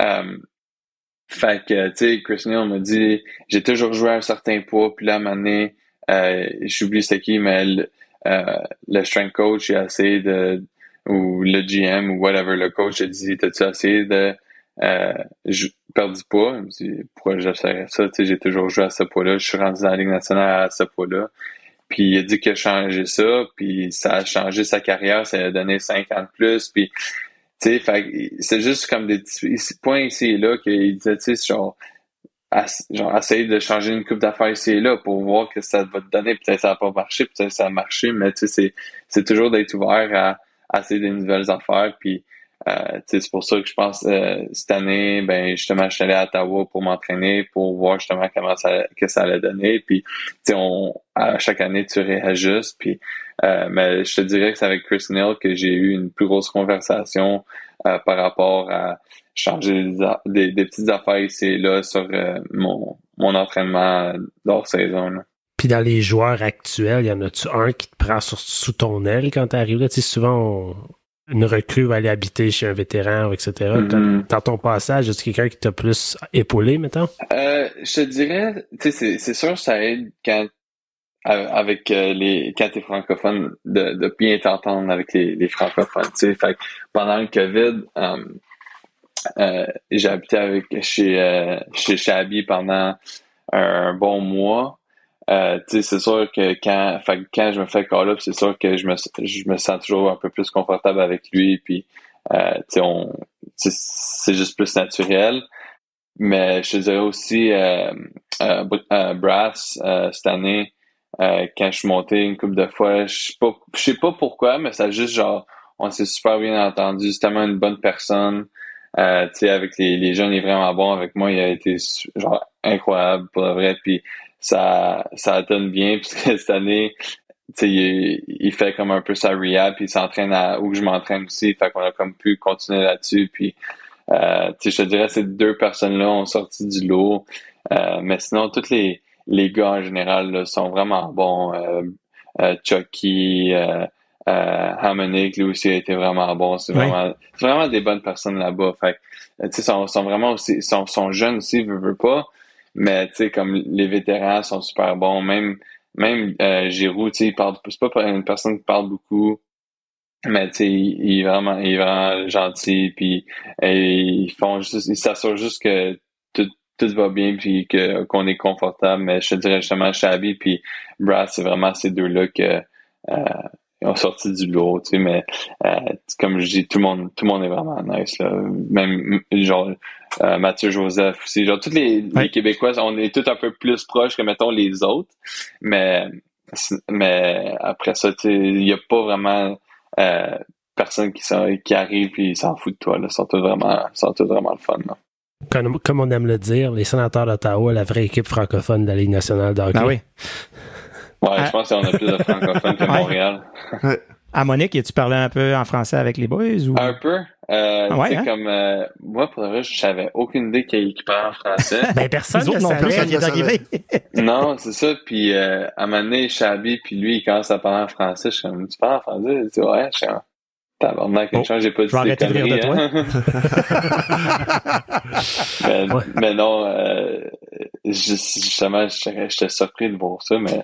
Euh, fait que tu sais, Chris Neal m'a dit j'ai toujours joué à un certain poids, puis là à un euh, j'oublie c'était qui, mais le, euh, le strength coach a essayé de ou le GM ou whatever, le coach a dit T'as-tu essayé de euh, perdre du poids? Il me dit Pourquoi j'essaierais ça? J'ai toujours joué à ce poids-là, je suis rendu dans la Ligue nationale à ce poids-là. Puis il a dit qu'il a changé ça, puis ça a changé sa carrière, ça a donné 5 ans de plus, puis tu sais, c'est juste comme des petits points ici et là qu'il disait, tu sais, genre, genre, essayer de changer une coupe d'affaires ici et là pour voir que ça va te donner. Peut-être ça n'a pas marché, peut-être ça a marché, mais tu sais, c'est toujours d'être ouvert à, assez des nouvelles affaires. Puis euh, c'est pour ça que je pense euh, cette année, ben justement, je suis allé à Ottawa pour m'entraîner, pour voir justement comment ça que ça allait donner. Puis on à chaque année, tu réajustes. Puis euh, mais je te dirais que c'est avec Chris Neal que j'ai eu une plus grosse conversation par rapport à changer des, petites affaires ici et là sur mon, mon entraînement d'hors saison. Là. Puis dans les joueurs actuels, y en a-tu un qui te prend sous ton aile quand tu arrives là? Tu sais, souvent, une recrue va aller habiter chez un vétéran, etc. Mm-hmm. Dans ton passage, est-ce quelqu'un qui t'a plus épaulé, mettons? Euh, je te dirais, tu sais, c'est sûr ça aide quand avec euh, les quand t'es francophone de, de bien t'entendre avec les, francophones. Tu sais, fait pendant le COVID, euh, euh, j'ai habité avec chez chez Chabi pendant un bon mois. Euh, c'est sûr que quand, quand je me fais call up, c'est sûr que je me, je me sens toujours un peu plus confortable avec lui. Puis, euh, on, c'est juste plus naturel. Mais je te dirais aussi, euh, euh, euh Brass, cette année, quand je suis monté une couple de fois, je sais pas, sais pas pourquoi, mais ça juste genre, on s'est super bien entendu. C'est tellement une bonne personne. Euh, avec les, les jeunes, il est vraiment bon avec moi. Il a été genre incroyable pour le vrai. Puis ça, ça donne bien, puisque cette année, il, il, fait comme un peu sa rehab, puis il s'entraîne à où je m'entraîne aussi. Fait qu'on a comme pu continuer là-dessus. Puis, euh, je te dirais, ces deux personnes-là ont sorti du lot. Euh, mais sinon, tous les, les gars en général là, sont vraiment bons. Euh, euh Chucky, euh, euh, lui aussi a été vraiment bon. C'est vraiment, vraiment des bonnes personnes là-bas. Fait tu sais, sont, sont vraiment aussi, sont, sont jeunes aussi, veut, veut pas. Mais tu sais, comme les vétérans sont super bons, même même euh, Giroud, tu sais, il c'est pas une personne qui parle beaucoup, mais tu sais, il, est vraiment, il est vraiment gentil, puis ils font juste, ils s'assurent juste que tout, tout va bien, puis que qu'on est confortable. Mais je te dirais justement, Shabby puis Brad, c'est vraiment ces deux-là que euh, ils ont sorti du lot, tu sais, mais euh, comme je dis, tout le monde, tout le monde est vraiment nice, là. Même, genre, euh, Mathieu Joseph aussi. Genre, tous les, les, Québécois, on est tous un peu plus proches que, mettons, les autres. Mais, mais après ça, tu sais, il n'y a pas vraiment euh, personne qui, qui arrive et s'en fout de toi, là. Ils sont tous vraiment, sont tous vraiment le fun, là. comme, comme, on aime le dire, les sénateurs d'Ottawa, la vraie équipe francophone de la Ligue nationale de hockey. Ah oui. Ouais, je pense qu'on a plus de francophones que Montréal. À Monique, as-tu parlé un peu en français avec les boys? Ou... Un peu. Euh, Ah ouais, tu hein? comme, euh, moi, pour le vrai, je savais aucune idée qu'il parlait en français. Ben, personne ne autres non plus, savait. ça vient le savait. d'arriver. non, c'est ça. Puis, euh, à un moment donné, Chabi, puis lui, il commence à parler en français. Je suis comme, tu parles en français? Il dit, ouais, je suis comme, tabarnak, quelque Oh, chose, j'ai pas dit des de rire de conneries, hein. mais, Ouais. mais non, euh, je- justement, j'étais surpris de voir ça, mais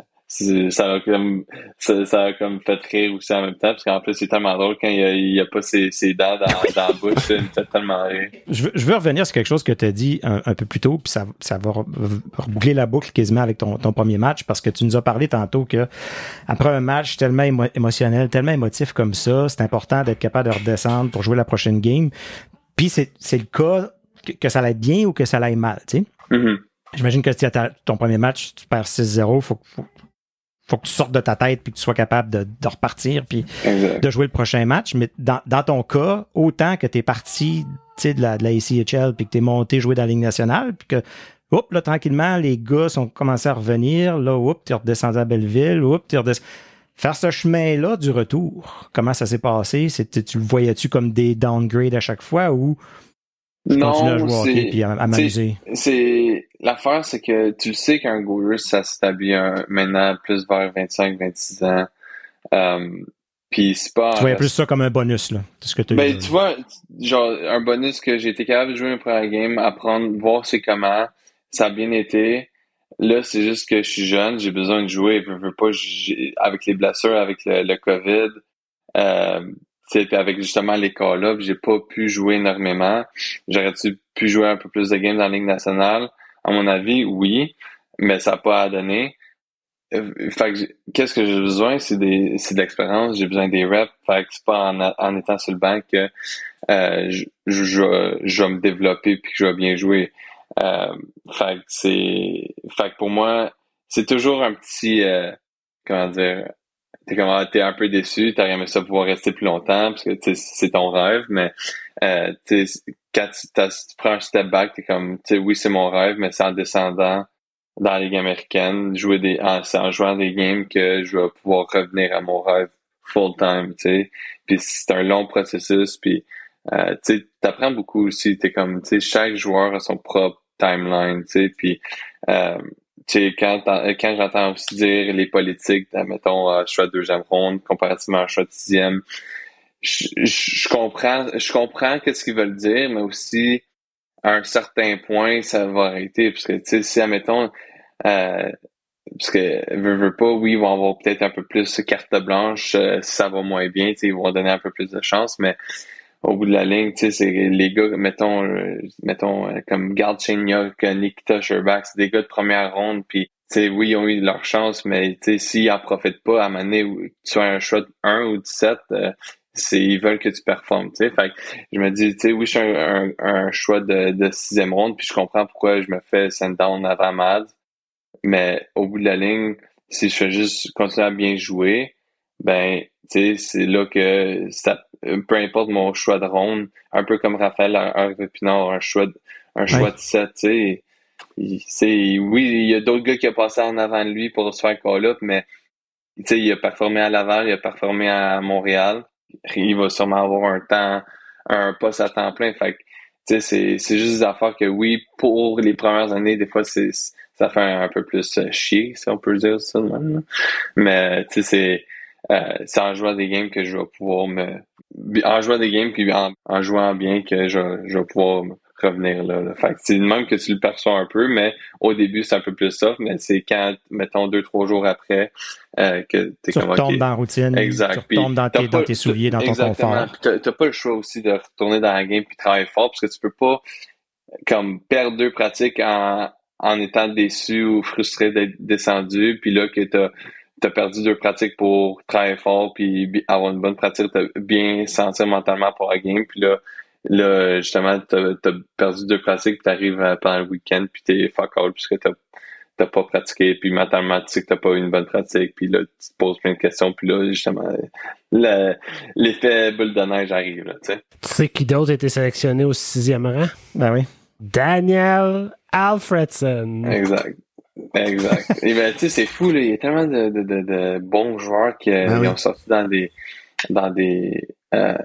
ça a comme ça, ça a comme fait rire aussi en même temps parce qu'en plus c'est tellement drôle quand il y a, il y a pas ses, ses dents dans, dans la bouche il me fait tellement rire Je veux, je veux revenir sur quelque chose que tu as dit un, un peu plus tôt, puis ça, ça va re- reboucler la boucle quasiment avec ton, ton premier match, parce que tu nous as parlé tantôt que après un match tellement émo- émotionnel, tellement émotif comme ça, c'est important d'être capable de redescendre pour jouer la prochaine game. Puis c'est le cas que, que ça l'aille bien ou que ça l'aille mal, tu sais. Mhm. J'imagine que si à ta- ton premier match, tu perds 6-0, faut, faut, faut que tu sortes de ta tête puis que tu sois capable de, de repartir puis exact de jouer le prochain match. Mais dans, dans ton cas, autant que tu es parti tu sais, de la, de la ACHL puis que tu es monté jouer dans la Ligue nationale puis que Oups, là, tranquillement, les gars sont commencé à revenir. Là, oups, tu es redescendu à Belleville. Oups, tu redescendu. Faire ce chemin-là du retour, comment ça s'est passé? C'était, tu le voyais-tu comme des downgrades à chaque fois ou tu continues à jouer au hockey puis à, à m'amuser? c'est l'affaire c'est que tu le sais qu'un goaler ça s'établit maintenant plus vers 25-26 ans euh, puis c'est pas Tu voyais plus ça comme un bonus, là. Ce que tu Ben, tu vois, genre, un bonus que j'ai été capable de jouer une première game, apprendre, voir c'est comment, ça a bien été. Là, c'est juste que je suis jeune, j'ai besoin de jouer, je veux pas, avec les blessures, avec le, le COVID, euh, avec justement les call-ups, j'ai pas pu jouer énormément. J'aurais-tu pu jouer un peu plus de games la Ligue nationale? À mon avis, oui, mais ça n'a pas à donner. Euh, Fait que qu'est-ce que j'ai besoin? C'est des, c'est de l'expérience, j'ai besoin des reps. Fait que c'est pas en, en étant sur le banc que euh, je- je vais me développer puis que je vais bien jouer. Euh, fait que c'est, fait que pour moi, c'est toujours un petit, euh, comment dire, t'es comme, ah, t'es un peu déçu, t'aurais aimé ça pouvoir rester plus longtemps parce que c'est ton rêve, mais euh, quand tu, t'as- tu prends un step back, t'es comme, tu sais, oui, c'est mon rêve, mais c'est en descendant dans la Ligue américaine, jouer des, en, en jouant des games que je vais pouvoir revenir à mon rêve full time, tu sais. Puis c'est un long processus, puis euh, tu sais, t'apprends beaucoup aussi. T'es comme, tu sais, chaque joueur a son propre timeline, tu sais. Puis, euh, tu sais, quand, t'en- quand j'entends aussi dire les politiques, mettons, euh, choix de deuxième ronde comparativement à choix de sixième, je, je, comprends, je comprends qu'est-ce qu'ils veulent dire, mais aussi à un certain point, ça va arrêter. Parce que, tu sais, si, admettons, euh, parce que, veux, pas, oui, ils vont avoir peut-être un peu plus carte blanche euh, ça va moins bien, tu sais, ils vont donner un peu plus de chance, mais au bout de la ligne, tu sais, c'est les gars, mettons, euh, mettons, euh, comme Gard Chenyok, Nikita Sherbak, c'est des gars de première ronde, puis, tu sais, oui, ils ont eu leur chance, mais, tu sais, s'ils en profitent pas, à un moment donné, tu as un choix de 1 ou 17, euh, c'est, ils veulent que tu performes, tu sais. Fait que je me dis, tu sais, oui, je suis un, un, un choix de, de sixième ronde, puis je comprends pourquoi je me fais send down avant Mad, mais au bout de la ligne, si je fais juste continuer à bien jouer, ben, tu sais, c'est là que ça, peu importe mon choix de ronde, un peu comme Raphaël Pinard, un choix, de- un choix Ouais. de 7, tu sais, il- c'est, oui, il y a d'autres gars qui ont passé en avant de lui pour se faire call-up, mais, tu sais, il a performé à Laval, il a performé à Montréal, il va sûrement avoir un temps, un poste à temps plein, fait que, tu sais, c'est, c'est juste des affaires que oui, pour les premières années, des fois, c'est, ça fait un, peu plus euh, chier, si on peut dire ça de même. Mais tu sais, c'est euh, c'est en jouant des games que je vais pouvoir me. En jouant des games puis en, en jouant bien que je, je vais pouvoir revenir là. là. Fait que c'est le même que tu le perçois un peu, mais au début c'est un peu plus soft, mais c'est quand, mettons, deux, trois jours après euh, que t'es Tu retombes OK. dans la routine, Exact. tu retombes dans tes, dans tes souliers, dans ton confort. T'as pas le choix aussi de retourner dans la game puis travailler fort parce que tu peux pas comme perdre deux pratiques en, en étant déçu ou frustré d'être descendu puis là que t'as as perdu deux pratiques pour travailler fort puis avoir une bonne pratique, t'as bien sentir mentalement pour la game puis là là justement t'as as perdu deux pratiques puis t'arrives euh, pendant le week-end puis t'es fuck all puisque t'as t'as pas pratiqué puis mentalement tu sais que t'as pas eu une bonne pratique puis là tu te poses plein de questions puis là justement le- l'effet boule de neige arrive là tu sais Tu sais qui d'autre a été sélectionné au sixième rang? Ben oui. Daniel Alfredson. Exact. Exact. Et ben, tu sais, c'est fou, là. Il y a tellement de, de, de, de bons joueurs qui Ben oui. ont sorti dans des, dans des, euh,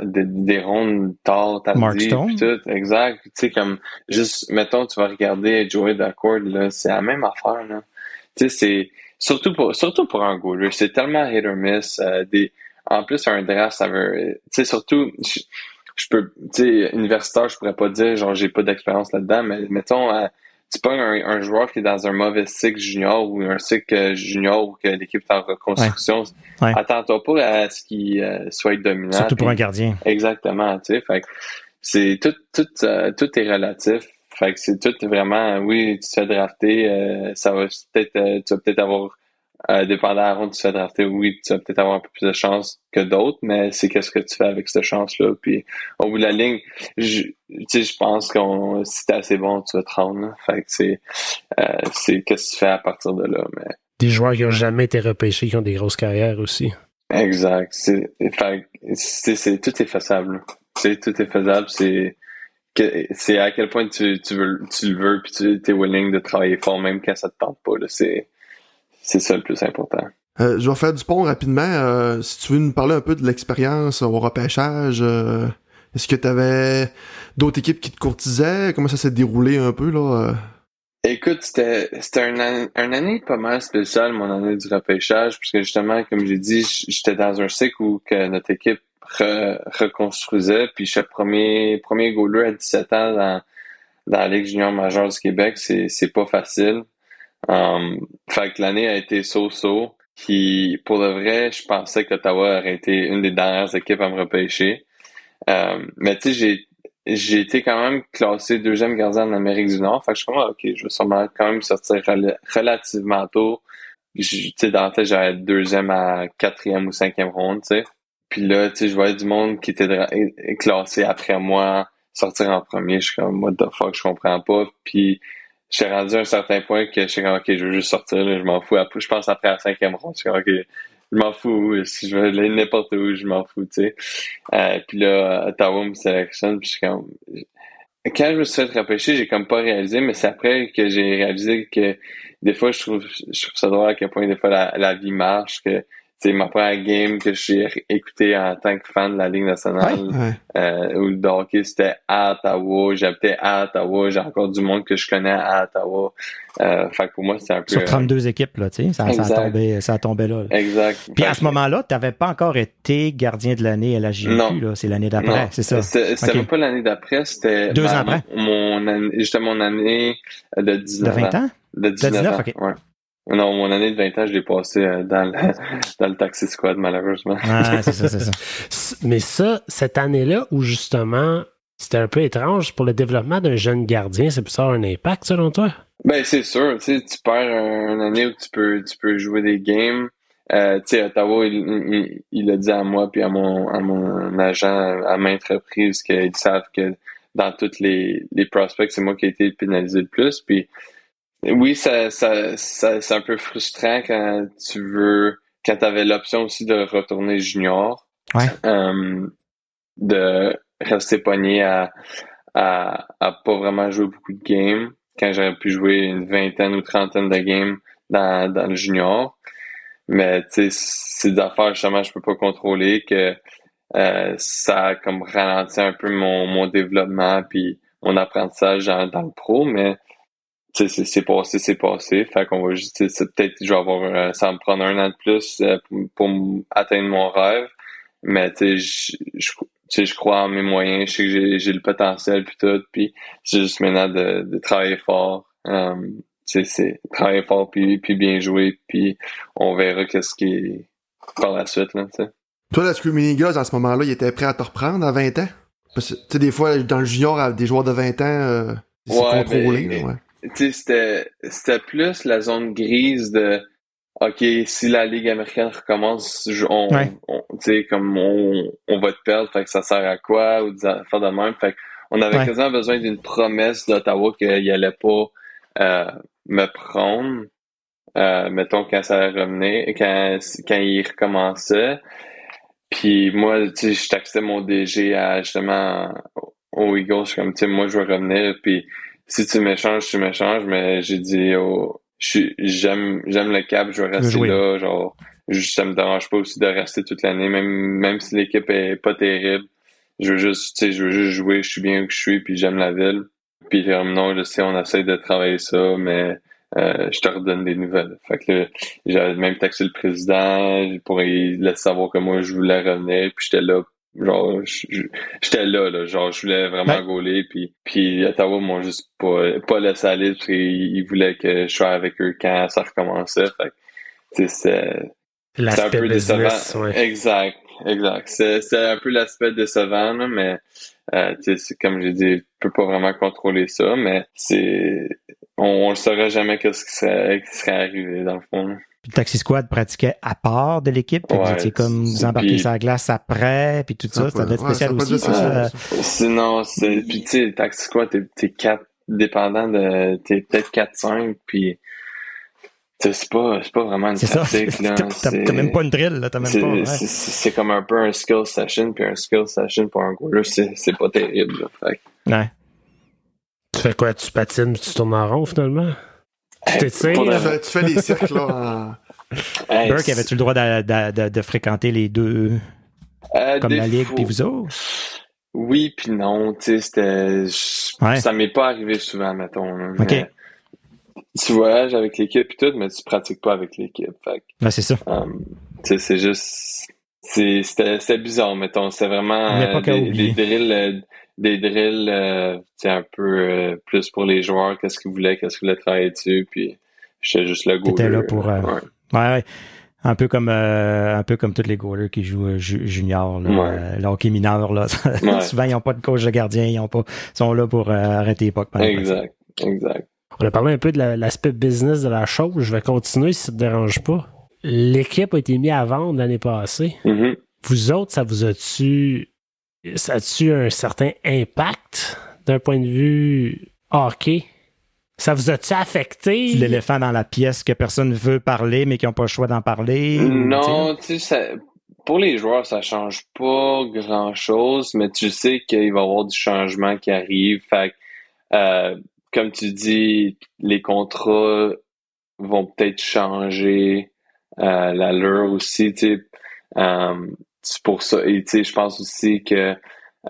des, des rondes tard, tardives, tout. Exact. Tu sais, comme, juste, mettons, tu vas regarder Joey Dacord, là, c'est la même affaire, là. Tu sais, c'est, surtout pour, surtout pour un goaler, c'est tellement hit or miss, euh, des, en plus, un draft, ça veut, tu sais, surtout, je, je peux, tu sais, universitaire, je pourrais pas dire, genre, j'ai pas d'expérience là-dedans, mais mettons, euh, tu pognes un, un joueur qui est dans un mauvais cycle junior ou un cycle euh, junior où que l'équipe est en reconstruction, Ouais. attends-toi pas à ce qu'il euh, soit dominant. Surtout pour un gardien. Exactement, tu sais, fait c'est tout, tout, euh, tout est relatif. Fait que c'est tout vraiment, oui, tu te fais drafter, euh, ça va peut-être, euh, tu vas peut-être avoir, euh, dépendant la ronde, tu fais drafter, oui, tu vas peut-être avoir un peu plus de chance que d'autres, mais c'est qu'est-ce que tu fais avec cette chance-là. Puis au bout de la ligne, je, tu sais, je pense qu'on, si t'es assez bon, tu vas te rendre. là. Fait que c'est, euh, c'est qu'est-ce que tu fais à partir de là, mais Des joueurs qui ont jamais été repêchés, qui ont des grosses carrières aussi. Exact. C'est, fait, que c'est, c'est, tout est faisable. C'est, tout est faisable. C'est, que, c'est à quel point tu, tu veux, tu le veux, puis tu es willing de travailler fort même quand ça te tente pas. Là. C'est, c'est ça le plus important. Euh, je vais faire du pont rapidement. Euh, si tu veux nous parler un peu de l'expérience au repêchage, euh, est-ce que tu avais d'autres équipes qui te courtisaient? Comment ça s'est déroulé un peu là? Écoute, c'était, c'était une, année, pas mal spéciale, mon année du repêchage, puisque justement, comme j'ai dit, j'étais dans un cycle où que notre équipe re- reconstruisait, puis je suis premier, premier goaler à 17 ans dans, dans la Ligue junior majeure du Québec, c'est, c'est pas facile. Um, fait que l'année a été so-so. Puis pour le vrai, je pensais qu'Ottawa aurait été une des dernières équipes à me repêcher. Um, mais tu sais, j'ai j'ai été quand même classé deuxième gardien en Amérique du Nord. Fait que je suis comme, ah, ok, je vais sûrement quand même sortir rela- relativement tôt. Tu sais, dans la j'allais être deuxième à quatrième ou cinquième ronde, tu sais. Puis là, tu sais, je voyais du monde qui était classé après moi sortir en premier. Je suis comme, what the fuck, je comprends pas. Puis j'ai rendu à un certain point que je suis comme, ok, je veux juste sortir, là, je m'en fous. Je pense après la cinquième ronde, je suis comme, ok, je m'en fous. Si je veux aller n'importe où, je m'en fous, tu sais. Euh, puis là, Ottawa me sélectionne, puis je suis comme... Quand je me suis fait repêcher, j'ai comme pas réalisé, mais c'est après que j'ai réalisé que des fois, je trouve, je trouve ça drôle à quel point des fois la, la vie marche, que c'est ma première game que j'ai écouté en tant que fan de la Ligue nationale Ouais. euh, où le hockey c'était à Ottawa, j'habitais à Ottawa, j'ai encore du monde que je connais à Ottawa. Euh, fait que pour moi, c'est un peu... Sur 32 équipes, là, tu sais, ça, ça, a tombé, ça a tombé là. là. Exact. Puis Fait à ce moment-là, tu n'avais pas encore été gardien de l'année à la Non. là. C'est l'année d'après, c'est ça? C'était c'était Ok. même pas l'année d'après, c'était Deux ans après? Mon année, juste mon année de De 19 20 ans? De 19, 19, ans. ok. Ouais. Non, mon année de 20 ans, je l'ai passé euh, dans le, dans le taxi squad, malheureusement. Ah, c'est ça, c'est ça. Mais ça, cette année-là où justement, c'était un peu étrange pour le développement d'un jeune gardien, c'est plus ça un impact selon toi? Ben, c'est sûr, tu sais, tu perds un- une année où tu peux, tu peux jouer des games. Euh, tu sais, Ottawa, il, il, il a dit à moi puis à mon, à mon agent à maintes reprises qu'ils savent que dans toutes les, les prospects, c'est moi qui ai été pénalisé le plus. Puis oui, ça, ça, ça, c'est un peu frustrant quand tu veux, quand tu avais l'option aussi de retourner junior. Ouais. Euh, de rester pogné à, à, à pas vraiment jouer beaucoup de games quand j'aurais pu jouer une vingtaine ou trentaine de games dans, dans le junior. Mais tu sais, c'est des affaires justement je peux pas contrôler que euh, ça a comme ralenti un peu mon, mon développement puis mon apprentissage dans, dans le pro, mais c'est c'est passé, c'est passé. Fait qu'on va juste, peut-être, je vais avoir, ça va me prendre un an de plus euh, pour, atteindre mon rêve. Mais tu sais, je, je, crois en mes moyens, je sais que j'ai- j'ai le potentiel puis tout, puis c'est juste maintenant de, de travailler fort. Euh, tu sais, c'est travailler fort puis, puis bien jouer, puis on verra qu'est-ce qui est par la suite, là, tu sais. Toi, la Screaming Eagles, à ce moment-là, il était prêt à te reprendre à 20 ans? Parce que, tu sais, des fois, dans le junior, des joueurs de 20 ans, euh, c'est Ouais, contrôlé, ben, là, ouais. C'était, c'était plus la zone grise de OK, si la Ligue américaine recommence, on, Ouais. on- comme on, on va te perdre, fait que ça sert à quoi, ou des affaires de même. Fait on avait Ouais. quasiment besoin d'une promesse d'Ottawa qu'il allait pas euh, me prendre, euh, mettons, quand ça allait revenir, quand, quand il recommençait. Puis moi, tu sais, je taxais mon DG à justement au aux Eagles, comme, tu sais, moi, je veux revenir, puis si tu m'échanges, tu m'échanges, mais j'ai dit, oh, j'aime, j'aime le cap, je veux rester là, genre, ça me dérange pas aussi de rester toute l'année, même, même si l'équipe est pas terrible. Je veux juste, tu sais, je veux juste jouer, je suis bien où je suis, puis j'aime la ville. Puis non, je sais, on essaie de travailler ça, mais euh, je te redonne des nouvelles. Fait que j'avais même taxé le président pour laisser savoir que moi je voulais revenir, puis j'étais là genre j'étais là, là. Genre je voulais vraiment ouais. gauler puis puis Ottawa m'ont juste pas pas laissé aller parce qu'ils voulaient que je sois avec eux quand ça recommençait. Fait c'est un peu business, décevant exact exact. C'est un peu l'aspect décevant là, mais euh, comme j'ai dit je peux pas vraiment contrôler ça mais c'est on, ne saurait jamais qu'est-ce qui serait, qui serait arrivé dans le fond puis le Taxi Squad pratiquait à part de l'équipe. Ouais, vous étiez comme vous embarquez sur la glace après, puis tout ça. Ça doit être spécial aussi. Ça, Sinon, c'est. Puis tu sais, le Taxi Squad, t'es, t'es quatre dépendant de. T'es peut-être 4-5, puis. C'est pas, c'est pas vraiment une c'est tactique. Ça. Là. T'as, t'as même pas une drill, là. T'as même c'est, pas. C'est, c'est, comme un peu un skill session, puis un skill session pour un goaler, c'est, c'est pas terrible. Là. Fait. Ouais. Tu fais quoi? Tu patines, tu tournes en rond finalement? Tu fais, tu fais les cercles là. Hey, Burke, avais-tu le droit de, de, de, de fréquenter les deux euh, comme la Ligue puis vous autres? Oui, puis non, tu sais. Ouais. Ça m'est pas arrivé souvent, mettons. OK. mais Tu voyages avec l'équipe et tout, mais tu pratiques pas avec l'équipe. Ouais, c'est ça. um, sais, c'est juste. c'est- C'était bizarre, mettons. C'est vraiment euh, des, des drills, euh, des drills euh, un peu euh, plus pour les joueurs, qu'est-ce qu'ils voulaient, qu'est-ce qu'ils voulaient travailler dessus, puis j'étais juste le T'étais goaler. là pour, euh, ouais. Ouais, ouais. Un peu comme euh, un peu comme tous les goalers qui jouent euh, ju- junior, là, Ouais. euh, le hockey mineur. Là. Ouais. Souvent, ils n'ont pas de coach de gardien, ils ont pas, ils sont là pour euh, arrêter les pucks. Exact, exact. On a parlé un peu de la- l'aspect business de la chose. Je vais continuer si ça te dérange pas. L'équipe a été mise à vendre l'année passée. Mhm. Vous autres, ça vous a-tu ça a-tu un certain impact d'un point de vue hockey? Ça vous a-tu affecté? L'éléphant dans la pièce que personne ne veut parler, mais qui n'ont pas le choix d'en parler. Non, tu sais, ça- pour les joueurs, ça change pas grand-chose, mais tu sais qu'il va y avoir du changement qui arrive. Fait que, euh, comme tu dis, les contrats vont peut-être changer, euh, l'allure aussi, tu sais. Euh, c'est pour ça. Et tu sais, je pense aussi que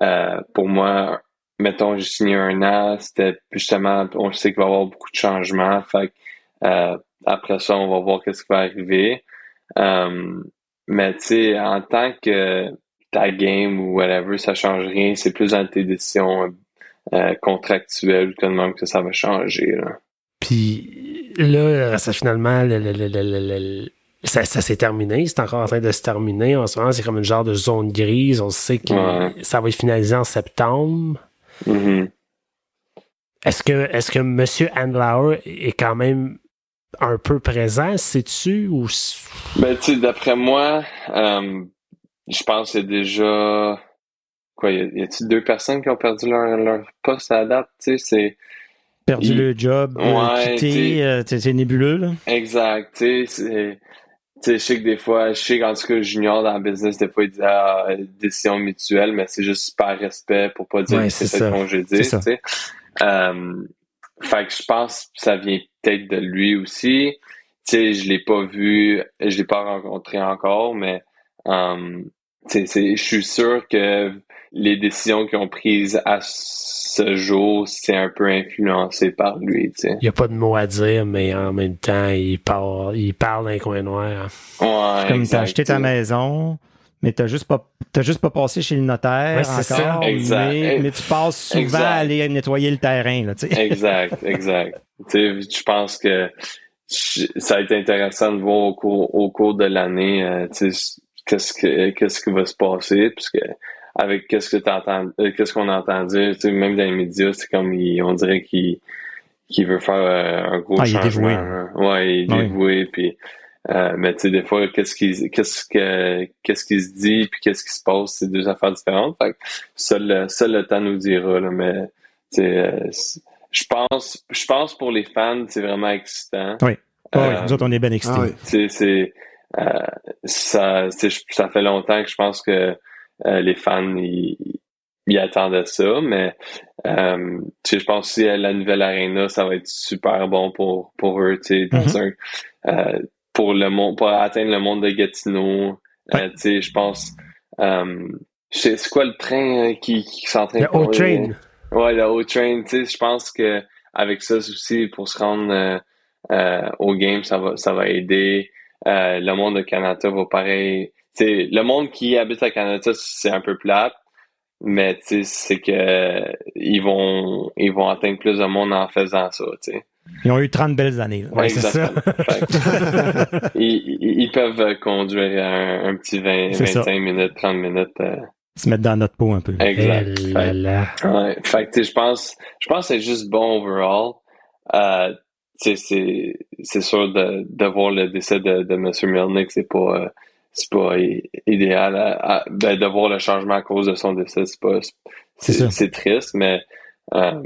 euh, pour moi, mettons, j'ai signé un an, c'était justement, on sait qu'il va y avoir beaucoup de changements. Fait que, euh, après ça, on va voir qu'est-ce qui va arriver. Euh, mais tu sais, en tant que ta game ou whatever, ça change rien. C'est plus dans tes décisions euh, contractuelles de même que ça va changer. Là. Puis là, ça finalement, le- le- le- le- le- le- ça, ça s'est terminé. C'est encore en train de se terminer. En ce moment, c'est comme une genre de zone grise. On sait que Ouais. ça va être finalisé en septembre. Mhm. Est-ce que, est-ce que M. Andlauer est quand même un peu présent, sais-tu? Ou... Ben, tu sais, d'après moi, euh, je pense qu'il y a déjà. Quoi, y a-t-il deux personnes qui ont perdu leur, leur poste à la date? Tu sais, c'est. Perdu Il- le job, euh, Ouais, quitté, euh, c'est c'est nébuleux. Là. Exact, tu sais, c'est- sais, je sais que des fois, je sais qu'en tout cas, junior dans le business, des fois, il dit ah, décision mutuelle, mais c'est juste par respect pour pas dire Ouais, que c'est ça. tu sais. Euh, fait que je pense que ça vient peut-être de lui aussi. Tu sais, je l'ai pas vu, je l'ai pas rencontré encore, mais euh, c'est- je suis sûr que les décisions qu'ils ont prises à ce jour, c'est un peu influencé par lui, tu sais. Il n'y a pas de mots à dire, mais en même temps, il parle, il parle dans les coins noirs. Ouais, Comme tu exact, as acheté ta maison, mais tu juste pas t'as juste pas passé chez le notaire Ouais, c'est encore, ça. Exact. Mais, mais tu passes souvent Exact. à aller nettoyer le terrain. Là. Exact, exact. tu sais, je pense que ça a été intéressant de voir au cours, au cours de l'année, euh, qu'est-ce que, qu'est-ce qui va se passer, puisque avec qu'est-ce que t'entends, euh, qu'est-ce qu'on entend dire, tu sais, même dans les médias, c'est comme, il- on dirait qu'il, qu'il veut faire euh, un gros Ah, il est changement. dévoué. hein. Ouais, il est Ouais. dévoué, puis, euh, mais tu sais, des fois, qu'est-ce qui, qu'est-ce que, qu'est-ce qui se dit, puis qu'est-ce qui se passe, c'est deux affaires différentes. Fait que seul, le- seul le temps nous dira, là, mais, tu sais, euh, je pense, je pense pour les fans, c'est vraiment excitant. Oui. Ah oui, Euh, nous autres, on est bien excités. Ah oui. c'est, ça, c'est- ça fait longtemps que je pense que euh, les fans, ils, ils attendaient ça, mais euh, je pense aussi à la nouvelle arena, ça va être super bon pour, pour eux, tu sais, Mhm. euh, pour le monde, pour atteindre le monde de Gatineau. Euh, tu sais, je pense, euh, c'est quoi le train euh, qui, qui s'entraîne Le O-Train. Ouais, le O-Train, tu sais, je pense que avec ça aussi, pour se rendre euh, euh, au game, ça va, ça va aider. Euh, le monde de Canada va pareil. Tu sais, le monde qui habite à Canada, c'est un peu plate, mais tu sais, c'est que ils vont, ils vont atteindre plus de monde en faisant ça, tu sais. Ils ont eu 30 belles années. Ouais, c'est ça. Ils, ils- peuvent conduire un, un petit 20, C'est ça. 25 minutes, 30 minutes. euh, Se mettre dans notre peau un peu. exact. Fait-. Ouais, fait que, tu sais, je pense, je pense que c'est juste bon overall. Euh, c'est, sûr de, de voir le décès de, de M. Milnick, c'est pas, euh, c'est pas idéal. à- à- ben, de voir le changement à cause de son décès, c'est pas, C'est triste, mais, euh,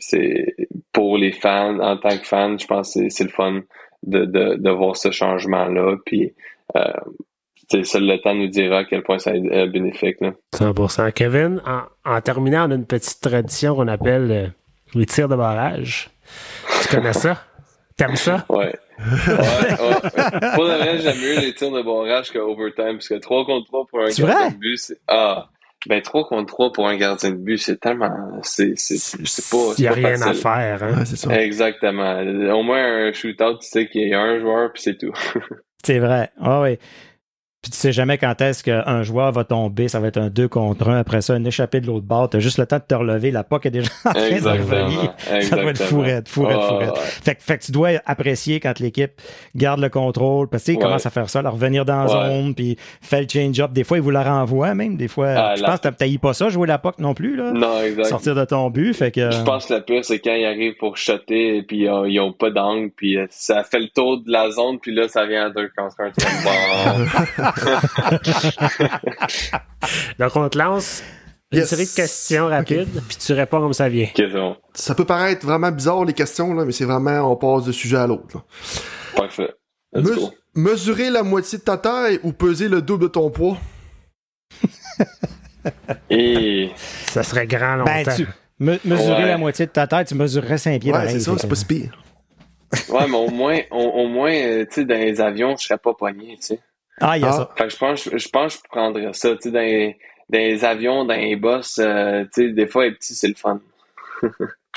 c'est, pour les fans, en tant que fan, je pense que c'est, c'est le fun de, de, de voir ce changement-là. Puis, euh, seul le temps nous dira à quel point ça est bénéfique, là. 100%. Kevin, en, en terminant, on a une petite tradition qu'on appelle euh, les tirs de barrage. Tu connais ça? T'aimes ça? Ouais. ouais, ouais. Pour le vrai, j'aime mieux les tirs de barrage que overtime, parce que 3 contre 3 pour un gardien vrai? de but, c'est. Ah! Ben 3 contre 3 pour un gardien de but, c'est tellement. C'est c'est- c'est- c'est pas. Il n'y a pas rien à facile. faire. Hein? Ouais, c'est ça. Exactement. Au moins un shootout, tu sais qu'il y a un joueur, puis c'est tout. C'est vrai. Ah oui. Puis tu sais jamais quand est-ce qu'un joueur va tomber, ça va être un 2 contre 1, après ça, un échappé de l'autre bord, t'as juste le temps de te relever, la POC est déjà en train de revenir. Ça doit être fourrette, fourrette, fourrette. Fait, que, fait que tu dois apprécier quand l'équipe garde le contrôle, parce qu'ils ouais. commence à faire ça, leur revenir dans la zone, puis faire le change-up. Des fois, ils vous la renvoient même, des fois. Ah, Je pense que t'as pas ça, jouer la POC non plus, là. Non, exact. Sortir de ton but, fait que... Je pense que le pire, c'est quand ils arrivent pour shotter, puis euh, ils ont pas d'angle, puis euh, ça fait le tour de la zone, puis là, ça vient à 2 contre 1. Donc, on te lance une Yes. série de questions rapides, puis tu réponds comme ça vient. Ça peut paraître vraiment bizarre, les questions, là, mais c'est vraiment, on passe de sujet à l'autre. Parfait. Go. mesurer la moitié de ta taille ou peser le double de ton poids? Et Ça serait grand longtemps. Ben, tu... me- mesurer Ouais. la moitié de ta tête, tu mesurerais 5 pieds Ouais, c'est ça, c'est pas si pire. Ouais, mais au moins, au, au moins, euh, tu sais, dans les avions, je serais pas pogné, tu sais. Ah, il y a Ah. ça. Fait que je pense, je pense que je prendrais ça, tu sais, dans les, dans les avions, dans les bus, euh, tu sais, des fois, les petits, c'est le fun.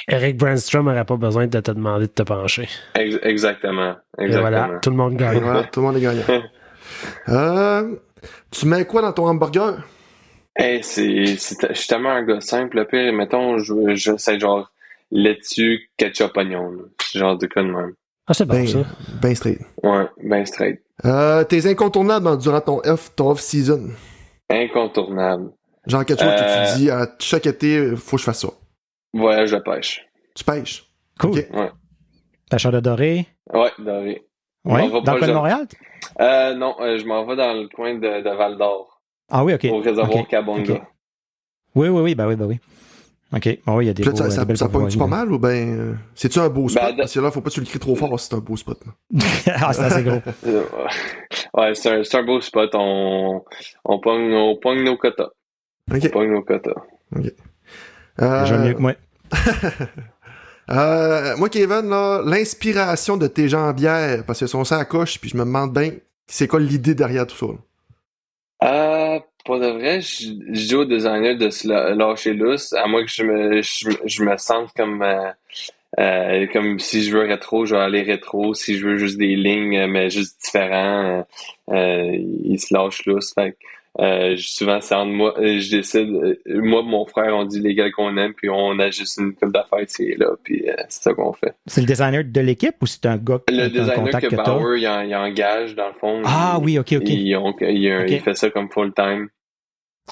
Eric Brandstrom n'aurait pas besoin de te demander de te pencher. Ex- exactement. Et Exactement. voilà, tout le monde gagne. Voilà, tout le monde est gagnant. Euh, tu mets quoi dans ton hamburger? Hey, c'est, c'est, je suis tellement un gars simple. Le pire, mettons, je, je c'est genre laitue, ketchup, oignon. genre de quoi de même. Ah, c'est bon, Ben, ça. ben straight. Ouais, ben straight. Euh, tes incontournables durant ton off, ton off-season. Incontournable. Genre quelque chose que Euh. tu dis à chaque été, faut que je fasse ça. Voyage de pêche. Tu pêches? Cool. Ok. Pêcheur de doré. Ouais, doré. Va Dans pas le coin de Montréal? Euh, non, euh, je m'en vais dans le coin de, de Val d'Or, Ah oui, OK. au réservoir OK. Kabonga. OK. Oui, oui, oui, ben oui, ben oui. OK. Bon, oui, il y a des, beaux, ça, euh, ça, ça pogne-tu pas mal ou ben. euh, C'est-tu un beau spot? Ben, Parce que là, faut pas que tu le cries trop fort si c'est un beau spot. ah, c'est assez gros. Euh, ouais, c'est un, beau spot. On, on, pogne, on pogne nos quotas. On Ok. pogne nos quotas. Déjà mieux Euh, que moi. euh, moi, Kevin, là, l'inspiration de tes jambières, parce que sont ça à coche, puis je me demande bien, c'est quoi l'idée derrière tout ça? là? Euh, pour de vrai, je, je dis au designer de se lâcher lousse, à moins que je me, je, je me sente comme, euh, euh, comme si je veux rétro, je vais aller rétro. Si je veux juste des lignes, euh, mais juste différents, euh, euh, il se lâche lousse. Fait euh, souvent, c'est entre moi, euh, je décide, euh, moi et mon frère, on dit les gars qu'on aime, puis on a juste une coupe d'affaires ici et là, puis euh, c'est ça qu'on fait. C'est le designer de l'équipe ou c'est un gars Le un designer contact que? Bauer, il, en- il engage, dans le fond. Ah il- oui, OK, OK. Il, on- il- Ok. il fait ça comme full-time.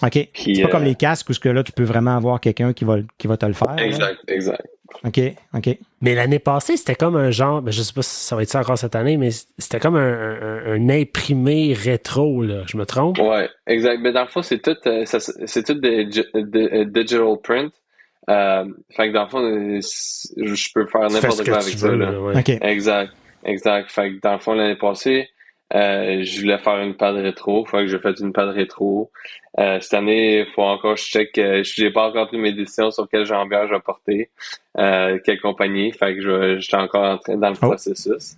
OK. C'est pas euh, comme les casques où ce que là, tu peux vraiment avoir quelqu'un qui va, qui va te le faire. là. Exact, exact. OK, OK. Mais l'année passée, c'était comme un genre, ben, je sais pas si ça va être ça encore cette année, mais c'était comme un, un- un imprimé rétro, là. Je me trompe? Ouais, exact. Mais dans le fond, c'est tout, euh, c'est tout des euh, digital print. Euh, fait que dans le fond, je peux faire n'importe quoi avec ça. veux, Là. là, ouais. OK. Exact, exact. Fait que dans le fond, l'année passée, Euh, je voulais faire une pad rétro. Faut que j'ai fait une pad rétro. Euh, cette année, il faut encore je check. Euh, j'ai pas encore pris mes décisions sur quelle jambière je vais porter, euh, quelle compagnie. Fait que je, j'étais encore en train dans le Oh. processus.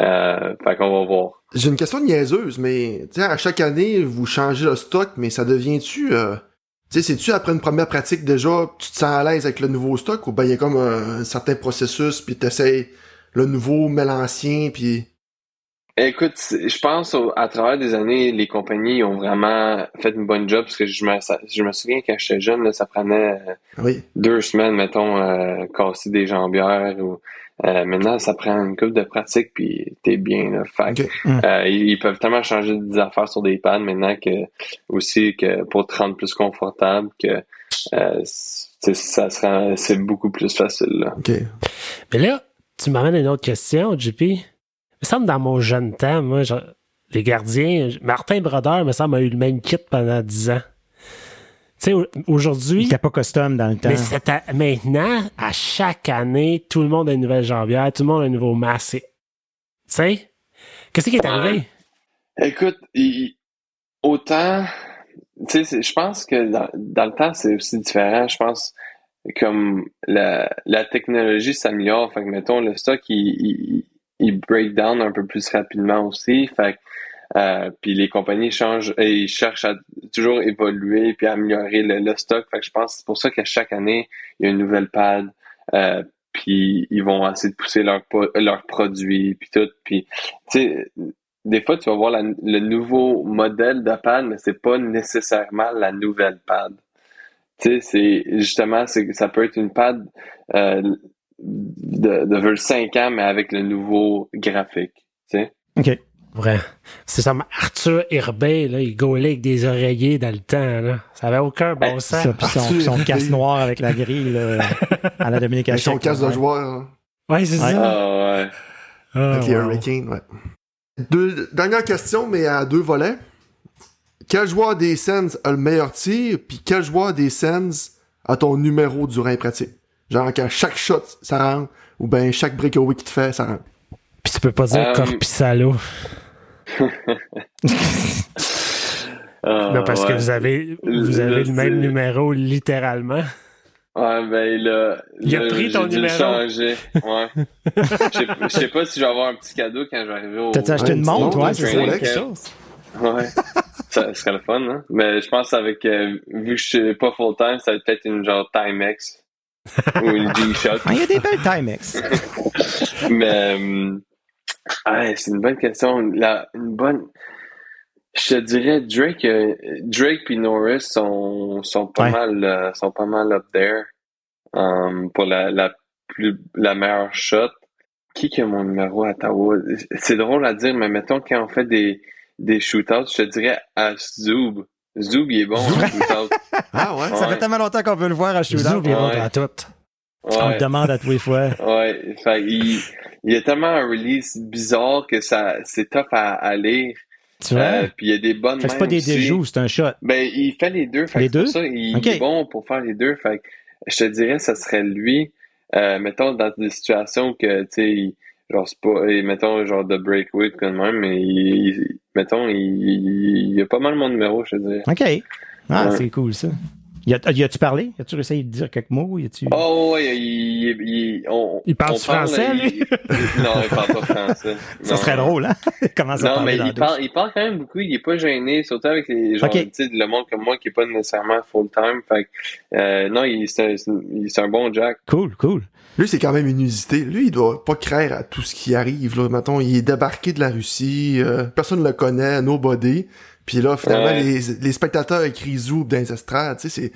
Euh, fait qu'on va voir. J'ai une question niaiseuse, mais tu sais, à chaque année, vous changez le stock, mais ça devient-tu... Euh, tu sais, c'est-tu après une première pratique déjà, tu te sens à l'aise avec le nouveau stock, ou ben il y a comme un, certain processus, puis t'essayes le nouveau, mais l'ancien, puis... Écoute, je pense au- à travers des années, les compagnies ont vraiment fait une bonne job parce que je me, ça- je me souviens quand j'étais jeune, là, ça prenait euh, Oui. deux semaines, mettons, euh, casser des jambières ou euh, maintenant ça prend une couple de pratique puis t'es bien là. Fait que, Ok. euh, ils, ils peuvent tellement changer des affaires sur des pads maintenant que aussi que pour te rendre plus confortable que euh, c'est- ça sera c'est beaucoup plus facile là. OK. Mais là, tu m'amènes une autre question, JP. Il me semble dans mon jeune temps, moi, genre, les gardiens, Martin Brodeur, me semble, a eu le même kit pendant 10 ans. Tu sais, au- Il aujourd'hui, n'était pas custom dans le temps. mais maintenant, à chaque année, tout le monde a une nouvelle jambière, tout le monde a un nouveau masque. Tu sais? Qu'est-ce qui est arrivé? Écoute, il- autant, tu sais, je pense que dans, dans le temps, c'est aussi différent. Je pense comme la, la technologie s'améliore. Fait que, mettons, le stock, il, il, il break down un peu plus rapidement aussi. Fait euh, puis les compagnies changent et ils cherchent à toujours évoluer puis à améliorer le, stock. Fait que je pense que c'est pour ça qu'à chaque année, il y a une nouvelle pad. Euh, puis ils vont essayer de pousser leurs leurs produits puis tout. Puis, tu sais, des fois, tu vas voir le nouveau modèle de pad, mais c'est pas nécessairement la nouvelle pad. Tu sais, c'est justement, c'est ça peut être une pad euh, de, de 5 ans, mais avec le nouveau graphique. Tu sais. OK. Vrai. C'est ça, Arthur Herbet, là, il gaulait avec des oreillers dans le temps, là. Ça avait aucun bon Ben, sens. Ça, puis son, Arthur, son oui. casse noir avec la grille là, à la Dominique Avec son Hachek, casque de joueur, hein, Ouais, c'est Ouais. ça. Ah ouais. Ah, avec les wow. Hurricanes, ouais. Deux, dernière question, mais à deux volets. Quel joueur des Sens a le meilleur tir, puis quel joueur des Sens a ton numéro durant les pratiques? Genre, quand chaque shot, ça rentre, ou ben chaque breakaway qu'il te fait, ça rentre. Puis tu peux pas dire Euh, Corpissalo. Ah, non, parce que vous avez, vous Le- avez le le même numéro, littéralement. Ouais, ben là, Il a là, pris ton dû numéro. changer. Ouais. Je sais- je sais pas si je vais avoir un petit cadeau quand je vais arriver au. T'as-tu acheté une montre? Ouais, c'est quelque chose? Ouais. ça serait le fun, hein? Mais je pense avec, euh, vu que je suis pas full-time, ça va être peut-être une genre Timex. Ou une G-Shock. Ah, il y a des belles Timex. Mais, euh, ouais, c'est une bonne question. La, une bonne. Je te dirais Drake, euh, Drake puis Norris sont, sont pas Ouais. mal, euh, sont pas mal up there, um, pour la, la plus, la meilleure shot. Qui qui a mon numéro à Ottawa? C'est drôle à dire, mais mettons quand on fait des, des shootouts, je te dirais à Zoob. Zoob, il est bon shootout. Ah ouais? Ça Ouais. fait tellement longtemps qu'on veut le voir à Shootout. Zoub, il est bon ouais. dans tout. On le demande à tous les fois. Ouais, fait, il, il y a tellement un release bizarre que ça, c'est tough à, à lire. Tu vois? Euh, puis il y a des bonnes c'est pas des déjoues, c'est un shot. Ben, il fait les deux. Fait Les deux? ça, il est bon pour faire les deux. Fait que je te dirais, ça serait lui. Euh, mettons, dans des situations que, tu sais, il- genre, c'est pas, et mettons, genre de breakaway quand même, mais il, il- mettons, il, il, a pas mal mon numéro, je te dirais. OK. Ah, Ouais. c'est cool, ça. Y a-tu parlé? Y a-tu essayé de dire quelques mots? Y a-tu... Oh, ouais, il, il, on, Il parle on français, lui? il- non, il parle pas français. ça Non. serait drôle, hein? Comment ça Non, mais il parle, il parle quand même beaucoup. Il est pas gêné, surtout avec les gens, Ok. tu sais, le monde comme moi qui est pas nécessairement full-time. Fait que, euh, non, il, c'est un, c'est un- il- c'est un bon Jack. Cool, cool. Lui, c'est quand même une usité. Lui, il doit pas craindre à tout ce qui arrive. Là. Mettons, il est débarqué de la Russie, euh, personne ne le connaît, nobody. Puis là, finalement, Ouais. les, les spectateurs écrivent Zoub dans les estrades. Tu sais,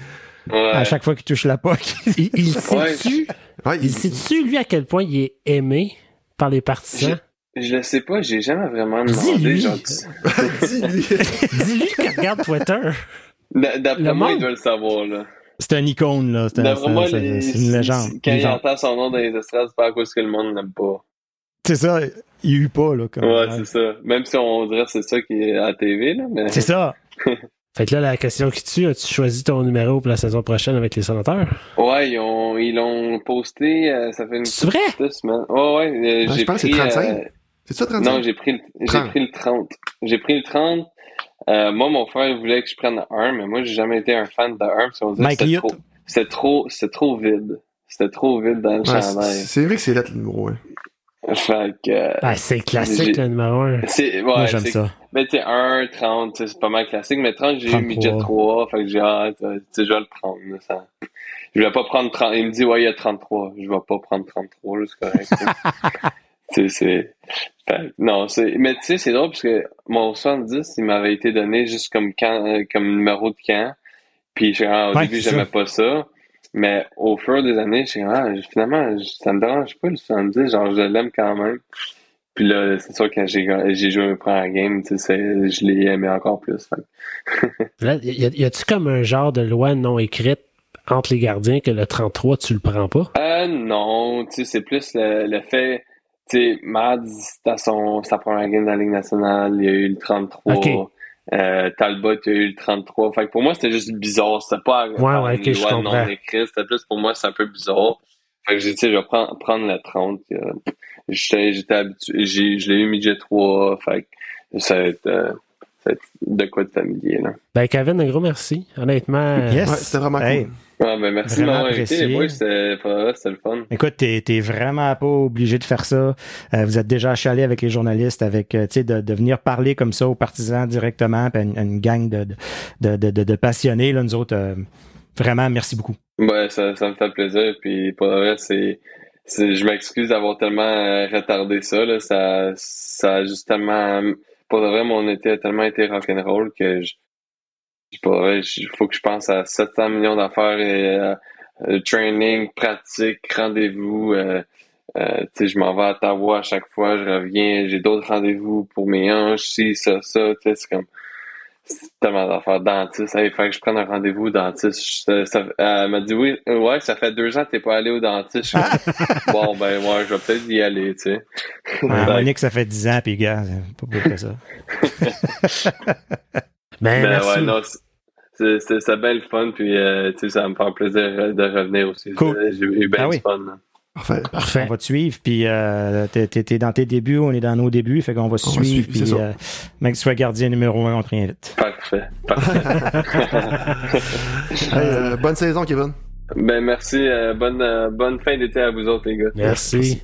c'est... Ouais. À chaque fois qu'il touche la poque. Il, il Ouais. sait-tu, Ouais, il sait-tu, lui, à quel point il est aimé par les partisans? Je le sais pas, j'ai jamais vraiment demandé. Dis-lui. Genre, Dis-lui. Dis-lui qu'il regarde Twitter. D'après moi, monde- il doit le savoir, là. C'est un icône, là. C'est un- une légende. Quand il entend son nom dans les estrades, c'est pas à cause que le monde n'aime pas. C'est ça, il eut pas, là. Comme, Ouais, c'est ça. Même si on dirait que c'est ça qui est à la TV, là. Mais... C'est ça. Fait que là, la question qui tue, as-tu choisi ton numéro pour la saison prochaine avec les sénateurs? Ouais, ils ont, ils l'ont posté, euh, ça fait une C'est vrai? semaines. Ouais, ouais, euh, Ouais, j'ai je pense que pris, c'est 35. euh, C'est ça, 35? Non, j'ai pris, le- j'ai 30. pris le 30. J'ai pris le 30. Euh, moi, mon frère voulait que je prenne 1, mais moi, j'ai jamais été un fan de 1 parce qu'on dirait que Mike c'était trop, c'était trop, c'était trop vide. C'était trop vide dans le Ouais, chandail. c'est c'est vrai que c'est là le numéro 1. Fait que, euh, Ah, c'est classique, J'ai- le numéro 1. c'est, ouais, Moi, j'aime c'est- ça. Mais tu sais, 1, 30, tu sais, c'est pas mal classique. Mais 30, j'ai eu 33. midget 3. Fait que j'ai hâte, euh, tu sais, je vais le prendre. là, ça. Je vais pas prendre 30. Il me dit, ouais, il y a 33. Je vais pas prendre 33, là, c'est correct. tu sais, c'est. que, non, c'est. Mais tu sais, c'est drôle parce que mon 70, il m'avait été donné juste comme camp, euh, comme numéro de camp. Puis ah, au Ouais, début, j'aimais pas ça. Mais au fur des années, j'ai ah, finalement, ça me dérange pas le 70, genre je l'aime quand même. Puis là, c'est sûr quand j'ai j'ai joué mes premières games, tu sais, je l'ai aimé encore plus. Là, y a- y a-tu comme un genre de loi non écrite entre les gardiens que le 33, tu le prends pas? Euh, non, tu sais, c'est plus le, le fait, tu sais, Mads, dans son, sa première game de la Ligue nationale, il y a eu le 33. Ok. Euh, Talbot, il y a eu le 33. Fait que pour moi, c'était juste bizarre. C'était pas Ouais, ouais, une ok, je loi non écrite. C'était plus pour moi, c'est un peu bizarre. Fait que j'ai dit, tu sais, je vais prendre, prendre le 30. euh, J'étais, j'étais habitué, j'ai, je l'ai eu midget 3. Fait que ça euh, de quoi de familier, là. Ben, Kevin, un gros merci. Honnêtement, Yes. Ouais, c'était vraiment Hey. cool. Ah, ben, merci de m'avoir invité, apprécié. les boys. C'était, le fun. Écoute, t'es, t'es vraiment pas obligé de faire ça. Euh, vous êtes déjà achalé avec les journalistes, avec euh, tu sais, de, de venir parler comme ça aux partisans directement, puis à une, à une gang de, de, de, de, de passionnés. Là, nous autres, euh, vraiment, merci beaucoup. Ouais, ça, ça me fait plaisir. Puis pour le vrai, c'est, c'est, je m'excuse d'avoir tellement retardé ça. Là. Ça, ça a juste tellement. Pour le vrai, mon été a tellement été rock'n'roll que je, il faut que je pense à 700 millions d'affaires et euh, euh, training, pratique, rendez-vous. Euh, euh, je m'en vais à Ottawa à chaque fois, je reviens, j'ai d'autres rendez-vous pour mes hanches, ci, ça, ça. Tu sais, c'est comme. C'est tellement d'affaires. Dentiste, il fallait que je prenne un rendez-vous au dentiste. Je- ça- elle m'a dit oui, euh, ouais, ça fait deux ans que t'es pas allé au dentiste. Je suis comme, bon, ben, ouais, je vais peut-être y aller, tu sais. Ouais, Fait- Monique, ça fait 10 ans, puis gars, pas plus que ça. ben, Ben, merci. ouais, non, c'est- c'est c'est- c'est bien le fun, puis, euh, tu sais, ça va me faire plaisir euh, de revenir aussi. Cool. J'ai eu bien Ah du oui. fun. là. Parfait. Parfait. On va te suivre, puis euh, t'es, t'es- t'es dans tes débuts, on est dans nos débuts, fait qu'on va se On va suivre, suivre, c'est puis euh, mec, tu sois gardien numéro un, on te réinvite. Parfait. Parfait. Hey, euh, bonne saison, Kevin. ben, merci. euh, bonne, euh, bonne fin d'été à vous autres, les gars. Merci.